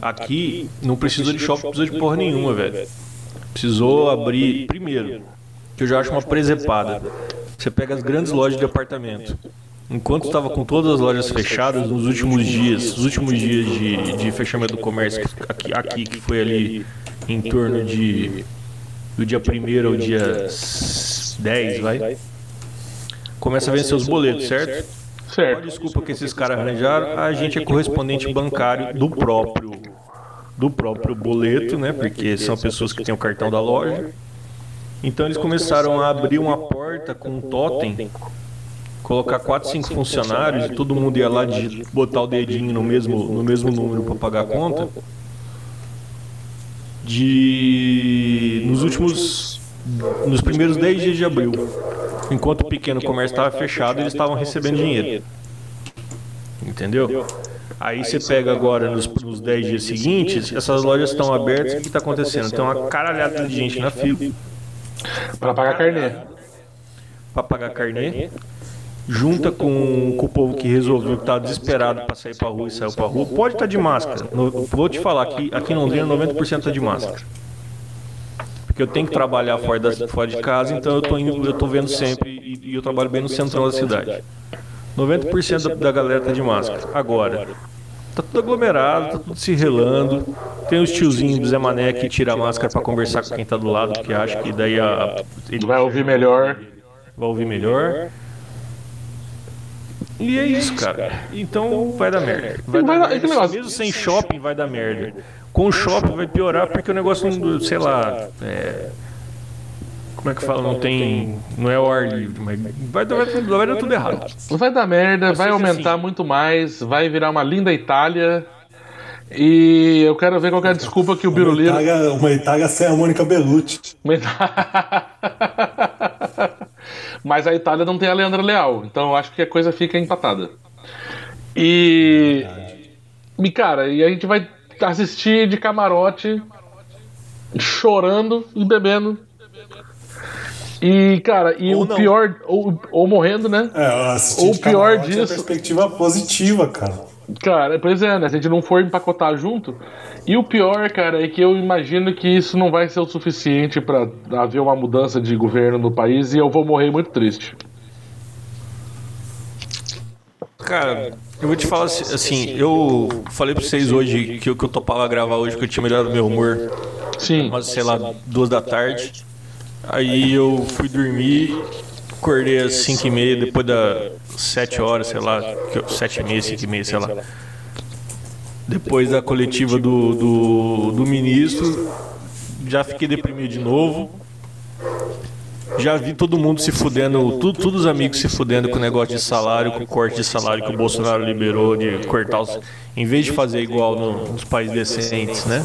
Aqui não precisou de shopping, precisou de porra nenhuma, velho. Precisou abrir. Primeiro, que eu já acho uma presepada. Você pega as grandes lojas de apartamento. Enquanto estava com todas as lojas fechadas nos últimos dias, os últimos dias de, de fechamento do comércio aqui, aqui, que foi ali em torno de do dia 1 ao dia 10, vai. Começa a vencer os boletos, certo? Certo. Qual desculpa que esses caras arranjaram? A gente é correspondente bancário do próprio do próprio boleto, né? Porque são pessoas que têm o cartão da loja. Então eles começaram a abrir uma porta com um totem, colocar quatro, cinco funcionários e todo mundo ia lá de botar o dedinho no mesmo, no mesmo número para pagar a conta. De nos últimos nos primeiros 10 dias de abril, enquanto o pequeno comércio estava fechado, eles estavam recebendo dinheiro. Entendeu? Aí você pega agora nos, nos 10 dias seguintes, essas lojas estão abertas, o que está acontecendo? Tem uma caralhada de gente na fila. Para pagar carnê. Para pagar carnê. Junta com, com o povo que resolveu que tá desesperado para sair para rua e saiu para rua. Pode estar tá de máscara. No, vou te falar que aqui em Londrina 90% está de máscara. Porque eu tenho que trabalhar fora, da, fora de casa, então eu tô, vendo sempre e, e eu trabalho bem no centrão da cidade. 90% da, da galera tá de máscara. Agora, tá tudo aglomerado, tá tudo se relando. Tem os tiozinhos do Zé Mané que tira a máscara para conversar com quem tá do lado, que acha que daí a, ele vai ouvir melhor. Vai ouvir melhor. E é isso, cara. Então vai dar merda. Vai dar merda. Mesmo sem shopping vai dar merda. Com o shopping vai piorar porque o negócio, sei lá, é, como é que fala? Não tem. Não é o ar livre, mas vai, vai, vai, vai dar tudo errado. Vai dar merda, vai aumentar assim. muito mais, vai virar uma linda Itália. E eu quero ver qual é a desculpa que o Biruliro. Uma Itália, uma Itália sem a Mônica Bellucci. Mas a Itália não tem a Leandra Leal, então eu acho que a coisa fica empatada. E. E cara, e a gente vai assistir de camarote, chorando e bebendo e, cara, e ou o não. pior. Ou, ou morrendo, né? É, ou o pior disso. É perspectiva positiva, cara. Cara, pois é, né? Se a gente não for empacotar junto. E o pior, cara, é que eu imagino que isso não vai ser o suficiente para haver uma mudança de governo no país e eu vou morrer muito triste. Cara, eu vou te falar assim, eu falei pra vocês hoje que, que eu topava gravar hoje, que eu tinha melhorado meu humor. Sim. Mas, sei lá, duas da tarde. Aí eu fui dormir, acordei às 5 e meia, depois das 7 horas, sei lá, 7 e meia, 5 e meia, sei lá. Depois da coletiva do, do, do ministro, já fiquei deprimido de novo. Já vi todo mundo se fudendo, tudo, todos os amigos se fudendo com o negócio de salário, com o corte de salário que o Bolsonaro liberou, de cortar os. Em vez de fazer igual no, nos países decentes, né?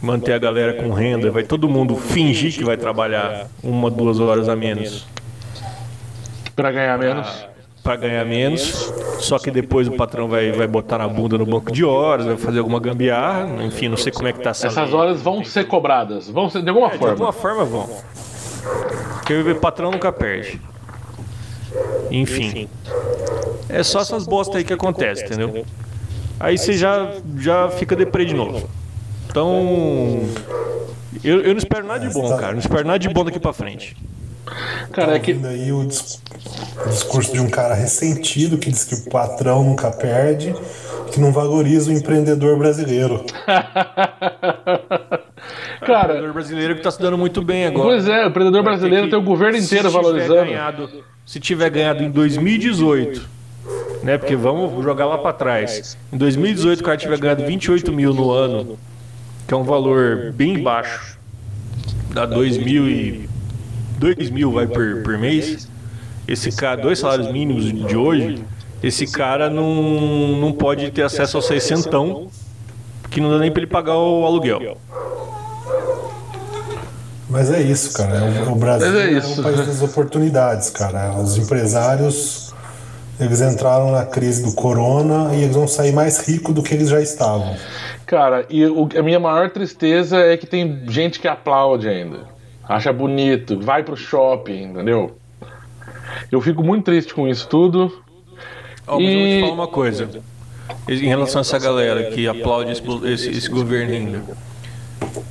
Manter a galera com renda, vai todo mundo fingir que vai trabalhar uma, duas horas a menos. Para ganhar menos. Para ganhar menos, só que depois o patrão vai, vai botar na bunda no banco de horas, vai fazer alguma gambiarra, enfim, não sei como é que tá essa Essas lei. horas vão ser cobradas, vão ser de alguma é, forma. De alguma forma vão. Porque o patrão nunca perde. Enfim. É só essas bostas aí que acontecem, entendeu? Aí você já, já fica deprê de novo. Então, eu, eu não espero nada de bom, cara. Não espero nada de bom daqui pra frente. Cara, é que. aí o, discurso de um cara ressentido que diz que o patrão nunca perde, que não valoriza o empreendedor brasileiro. cara, o empreendedor brasileiro que tá se dando muito bem agora. Pois é, o empreendedor brasileiro tem o governo inteiro valorizando. Ganhado, se tiver ganhado em 2018 né? Porque vamos jogar lá para trás. Em 2018 o cara tiver ganhado 28 mil no ano que é um valor bem baixo, dá 2 mil e 2 mil vai por, por mês. Esse cara, dois salários mínimos de hoje, esse cara não, não pode ter acesso ao seiscentão, que não dá nem para ele pagar o aluguel. Mas é isso, cara. O, Brasil é, é, um país das oportunidades, cara. Os empresários eles entraram na crise do corona e eles vão sair mais ricos do que eles já estavam. Cara, e o, a minha maior tristeza é que tem gente que aplaude ainda. Acha bonito, vai pro shopping, entendeu? Eu fico muito triste com isso tudo. Oh, mas e... eu vou te falar uma coisa. em relação a essa galera que aplaude esse, esse, esse governo ainda.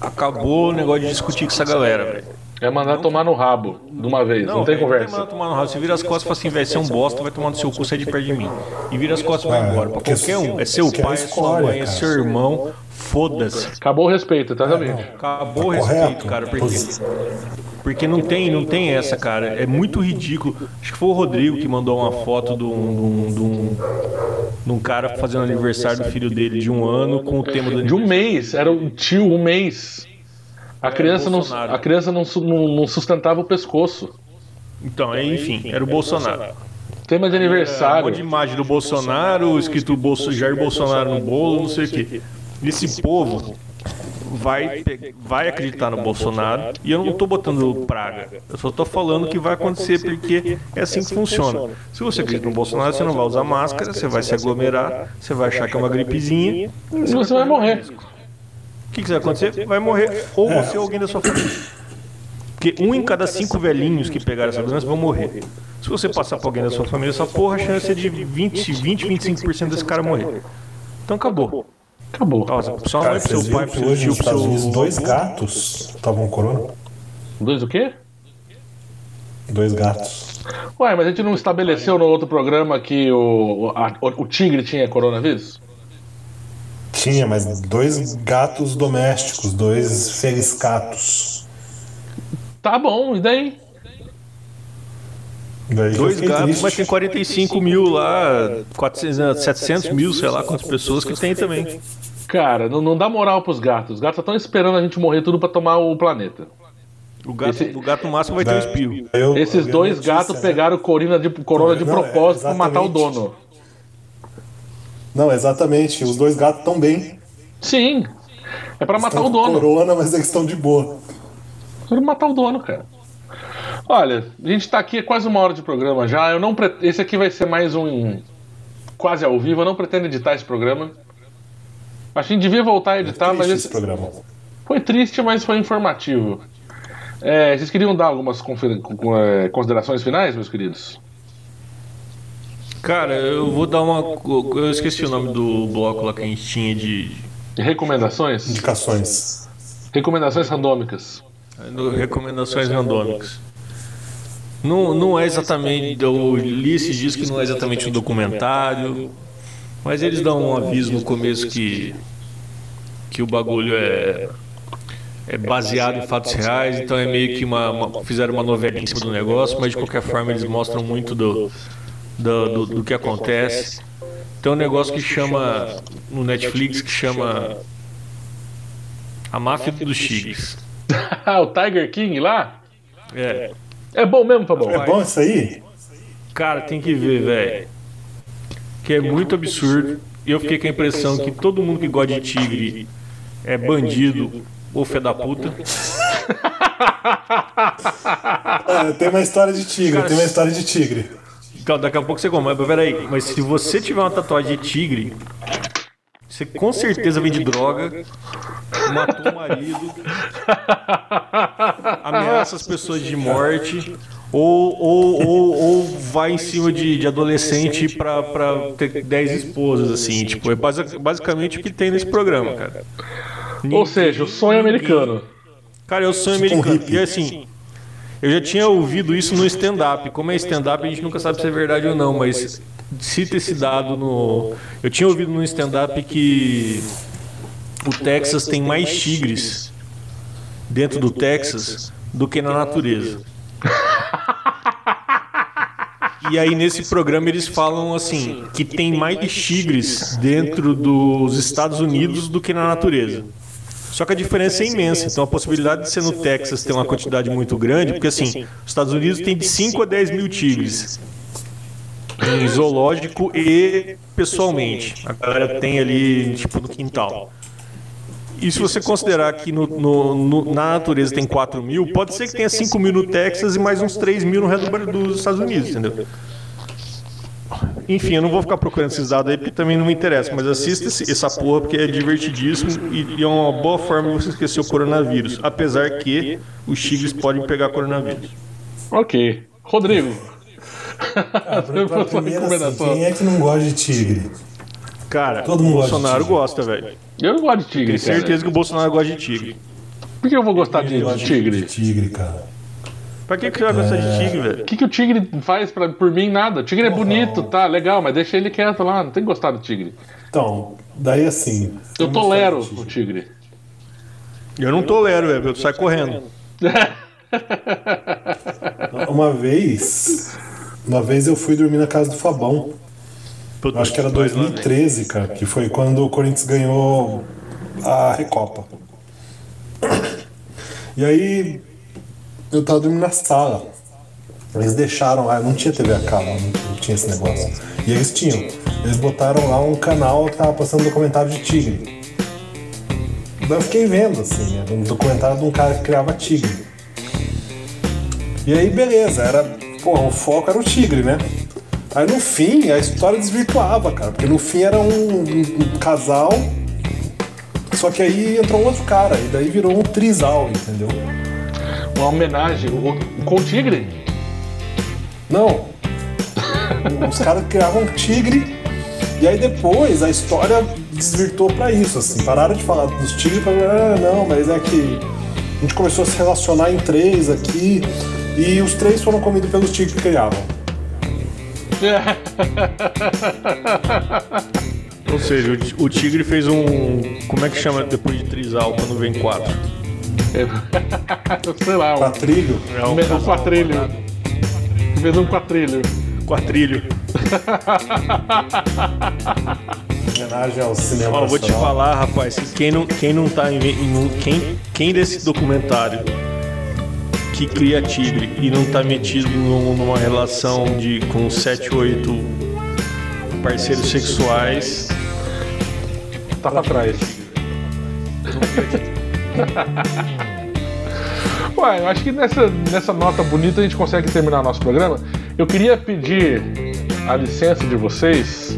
Acabou o negócio de discutir com essa galera, velho. É mandar tomar no rabo de uma vez, não, tem é, conversa. Não tem tomar no rabo. Você vira as costas e fala assim, velho, você é um bosta, vai tomar no seu cu, sai de perto de mim. E vira as costas e vai embora. Pra qualquer um. É seu pai, é sua mãe, é seu irmão. Foda-se. Acabou o respeito, tá, David? Acabou o respeito, cara. Porque, porque não tem, não tem essa, cara. É muito ridículo. Acho que foi o Rodrigo que mandou uma foto de um, de um, de um cara fazendo aniversário do filho dele de um ano com o tema do De um mês, era o tio, um mês. A criança, não, a criança não, não, sustentava o pescoço. Então, é, enfim, era o Bolsonaro. Tema de aniversário. Um de imagem do Bolsonaro, escrito Bolso, Jair Bolsonaro no bolo, não sei o quê. Esse povo vai, vai acreditar no Bolsonaro e eu não estou botando praga. Eu só estou falando que vai acontecer porque é assim que funciona. Se você acredita no Bolsonaro, você não vai usar máscara, você vai se aglomerar, você vai achar que é uma gripezinha e você vai morrer. O que, que vai acontecer? Vai morrer ou você ou alguém da sua família. Porque um em cada cinco velhinhos que pegaram essa doença vão morrer. Se você passar para alguém da sua família, essa porra, a chance é de 20, 20 25% desse cara morrer. Então acabou. Acabou. Nossa, só cara, pro seu pai, pro seu tio, pro seu Unidos, dois gatos estavam corona. Dois o quê? Dois gatos. Ué, mas a gente não estabeleceu no outro programa que o, a, o, o tigre tinha coronavírus? Tinha, mas dois gatos domésticos, dois feliscatos. Tá bom, e daí? daí dois gatos, triste. mas tem 45 mil lá, 400, 700 mil, sei lá quantas pessoas que tem também. Cara, não, não dá moral pros gatos. Os gatos estão esperando a gente morrer tudo para tomar o planeta. O gato, Esse... o gato máximo vai ter um espirro. Eu, Esses dois gatos né? pegaram corona de, corona de não, propósito é, pra matar o dono. Não, exatamente. Os dois gatos estão bem. Sim. É para matar o dono. Corona, mas eles estão de boa. É pra matar o dono, cara. Olha, a gente tá aqui é quase uma hora de programa já. Eu não pre... Esse aqui vai ser mais um quase ao vivo. Eu não pretendo editar esse programa. Acho que a gente devia voltar a editar, mas esse... esse programa. Foi triste, mas foi informativo. É, vocês queriam dar algumas é, considerações finais, meus queridos? Cara, eu vou dar uma. Eu esqueci o nome do bloco lá que a gente tinha de. Recomendações? Indicações. Recomendações randômicas. Recomendações randômicas. Não, não é exatamente. Eu li esses dias que não é exatamente um documentário. Mas eles dão um aviso no começo que. que o bagulho é. É baseado em fatos reais, então é meio que uma, uma fizeram uma novela em cima do negócio, mas de qualquer forma eles mostram muito do, do, do, do que acontece. Tem um negócio que chama, no Netflix, que chama A Máfia dos Tigres. o Tiger King lá? É. É bom mesmo, Fabão? É bom isso aí? Cara, tem que ver, velho. Que é muito absurdo. E eu fiquei com a impressão que todo mundo que gosta de tigre é bandido ou fé da puta. É, tem uma história de tigre, Cara, tem uma história de tigre. Então, daqui a pouco você come. Mas peraí, mas se você tiver uma tatuagem de tigre, você com certeza vende droga, matou o marido, ameaça as pessoas de morte, ou, ou, ou, ou vai em cima de, de adolescente pra, pra ter 10 esposas, assim. Tipo, é basicamente o que tem nesse programa, cara. Ou seja, o sonho americano. Cara, é o sonho americano. E assim, eu já tinha ouvido isso no stand-up. Como é stand-up, a gente nunca sabe se é verdade ou não, mas cita esse dado no. Eu tinha ouvido no stand-up que o Texas tem mais tigres dentro do Texas do que na natureza. E aí nesse programa eles falam assim que tem mais sim dentro dos Estados Unidos do que na natureza. Só que a diferença é imensa. Então a possibilidade de ser no Texas ter uma quantidade muito grande, porque assim, os Estados Unidos tem de 5 a 10 mil tigres em zoológico e pessoalmente. A galera tem ali, tipo, no quintal. E se você considerar que no, no, no, na natureza tem 4 mil, pode ser que tenha 5 mil no Texas e mais uns 3 mil no redor dos Estados Unidos, entendeu? Enfim, eu não vou ficar procurando esses dados aí porque também não me interessa, mas assista essa porra porque é divertidíssimo e, é uma boa forma de você esquecer o coronavírus. Apesar que os tigres podem pegar coronavírus. Ok. Rodrigo. Ah, pra, pra assim, quem é que não gosta de tigre? Cara, Todo o mundo de Bolsonaro gosta, velho. Eu não gosto de tigre, Tenho cara. certeza que o Bolsonaro gosta de tigre. Por que eu vou gostar de, Eu de acho tigre? de tigre, cara. Pra que, que você vai gostar de tigre, velho? O que, que o tigre faz pra, por mim? Nada. O tigre é bonito, tá? Legal, mas deixa ele quieto lá. Não tem que gostar do tigre. Então, daí assim. Eu tolero o tigre. tigre. Eu não tolero, velho. Eu saio correndo. Uma vez. Uma vez eu fui dormir na casa do Fabão. Eu acho que era 2013, cara, que foi quando o Corinthians ganhou a Recopa. E aí eu tava dormindo na sala. Eles deixaram lá, não tinha TV a cabo, não tinha esse negócio. E eles tinham. Eles botaram lá um canal que tava passando documentário de tigre. Daí eu fiquei vendo, assim, era um documentário de um cara que criava tigre. E aí, beleza, era. Porra, o foco era o tigre, né? Aí no fim a história desvirtuava, cara, porque no fim era um, um- um casal, só que aí entrou outro cara, e daí virou um trisal, entendeu? Uma homenagem. O- Com o tigre? Não. Os caras criavam um tigre, e aí depois a história desvirtuou pra isso, assim. Pararam de falar dos tigres pra ah, não, mas é que a gente começou a se relacionar em três aqui, e os três foram comidos pelos tigres que criavam. Ou seja, o tigre fez um. Como é que chama depois de trisal quando vem quatro? Sei lá, um, Quatrilho, É um um casal quatrilho. Fez um quatrilho. Quatrilho. homenagem ao cinema Ó, vou te falar, rapaz, que quem não, quem não tá em, em um- quem, quem desse documentário que cria tigre e não tá metido num- numa relação de com 7, 8 parceiros sexuais, Tá pra trás. Ué, eu acho que nessa, nessa nota bonita a gente consegue terminar nosso programa. Eu queria pedir a licença de vocês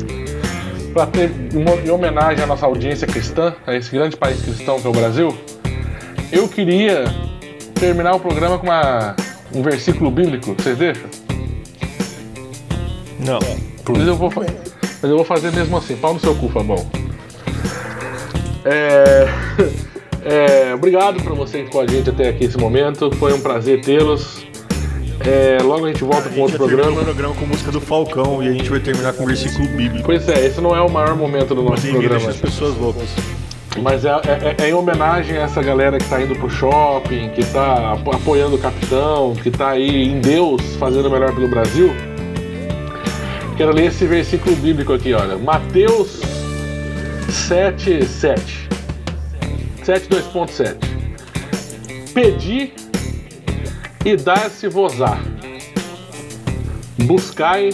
para ter, mo- em homenagem à nossa audiência cristã, a esse grande país cristão que é o Brasil, eu queria terminar o programa com uma- um versículo bíblico. Vocês deixam? não. Mas eu vou, mas eu vou fazer mesmo assim. Pau no seu cu, Fabão. É, é, obrigado por você com a gente até aqui esse momento. Foi um prazer tê-los. É, logo a gente volta com outro Já terminou programa. o programa com música do Falcão e a gente vai terminar com um versículo bíblico. Pois é, esse não é o maior momento do nosso Ninguém programa. as pessoas loucas. Mas é, é- é em homenagem a essa galera que tá indo pro shopping, que tá apo- apoiando o capitão, que tá aí em Deus fazendo o melhor pelo Brasil. Quero ler esse versículo bíblico aqui, olha. Mateus 7, 7. 7, 2.7. Pedi e dar-se-vos-á. Buscai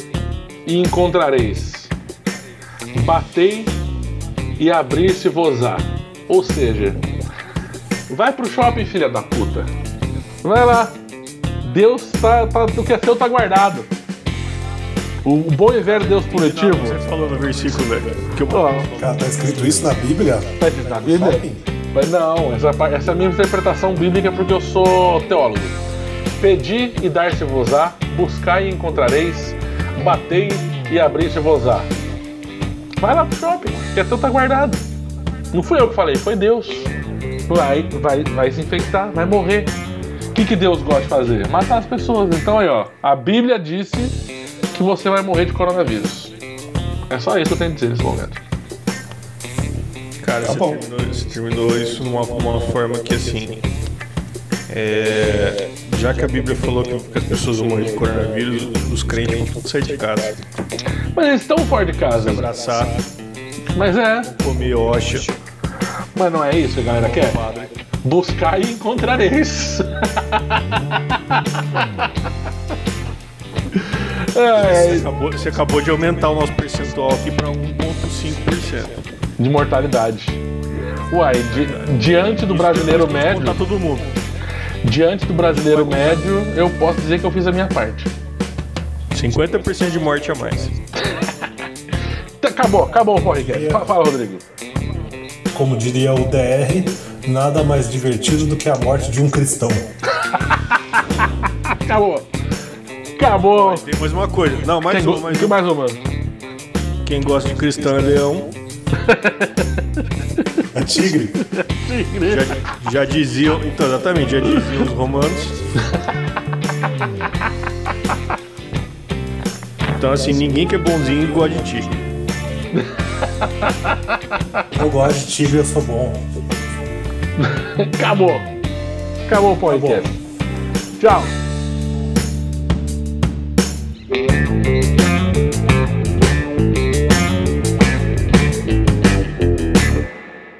e encontrareis. Batei e abrir-se-vos-á. Ou seja, vai pro shopping, filha da puta. Vai lá. Deus tá, tá o que é seu tá guardado. O, bom e velho Deus punitivo. Você falou no versículo, velho. Que eu... Cara, tá escrito isso na Bíblia? tá escrito na Bíblia? Mas não, essa, essa é a minha interpretação bíblica porque eu sou teólogo. Pedi e dar-se-vos-á, buscai e encontrareis, batei e abrir-se-vos-á. Vai lá pro shopping, que é teu tá guardado. Não fui eu que falei, foi Deus. Vai, vai, vai se infectar, vai morrer. O que, que Deus gosta de fazer? Matar as pessoas. Então aí, ó, a Bíblia disse que você vai morrer de coronavírus. É só isso que eu tenho a dizer nesse momento. Cara, Tá você, terminou, você terminou isso numa uma forma que assim. é, já que a Bíblia falou que as pessoas vão morrer de coronavírus, os crentes vão sair de casa. Mas eles estão fora de casa. Abraçar, Mas é, comer hoxa. mas não é isso que a galera quer? Buscar e encontrareis. Você é, acabou, você acabou de aumentar o nosso percentual aqui para 1,5%. De mortalidade. Uai, di- diante do brasileiro médio, todo mundo. diante do brasileiro médio, eu posso dizer que eu fiz a minha parte. 50% de morte a mais. Tá, Acabou, acabou o podcast. Fala, Rodrigo. Como diria o DR, nada mais divertido do que a morte de um cristão. Acabou. Acabou. Tem mais uma coisa. Não, mais Tem, uma. Mais mais uma. Quem gosta de cristão é leão. A tigre. Já, já diziam. Então, exatamente, já diziam os romanos. Então, assim, ninguém que é bonzinho gosta de tigre. Eu gosto de tigre, eu sou bom. Acabou. Acabou o podcast. Tchau.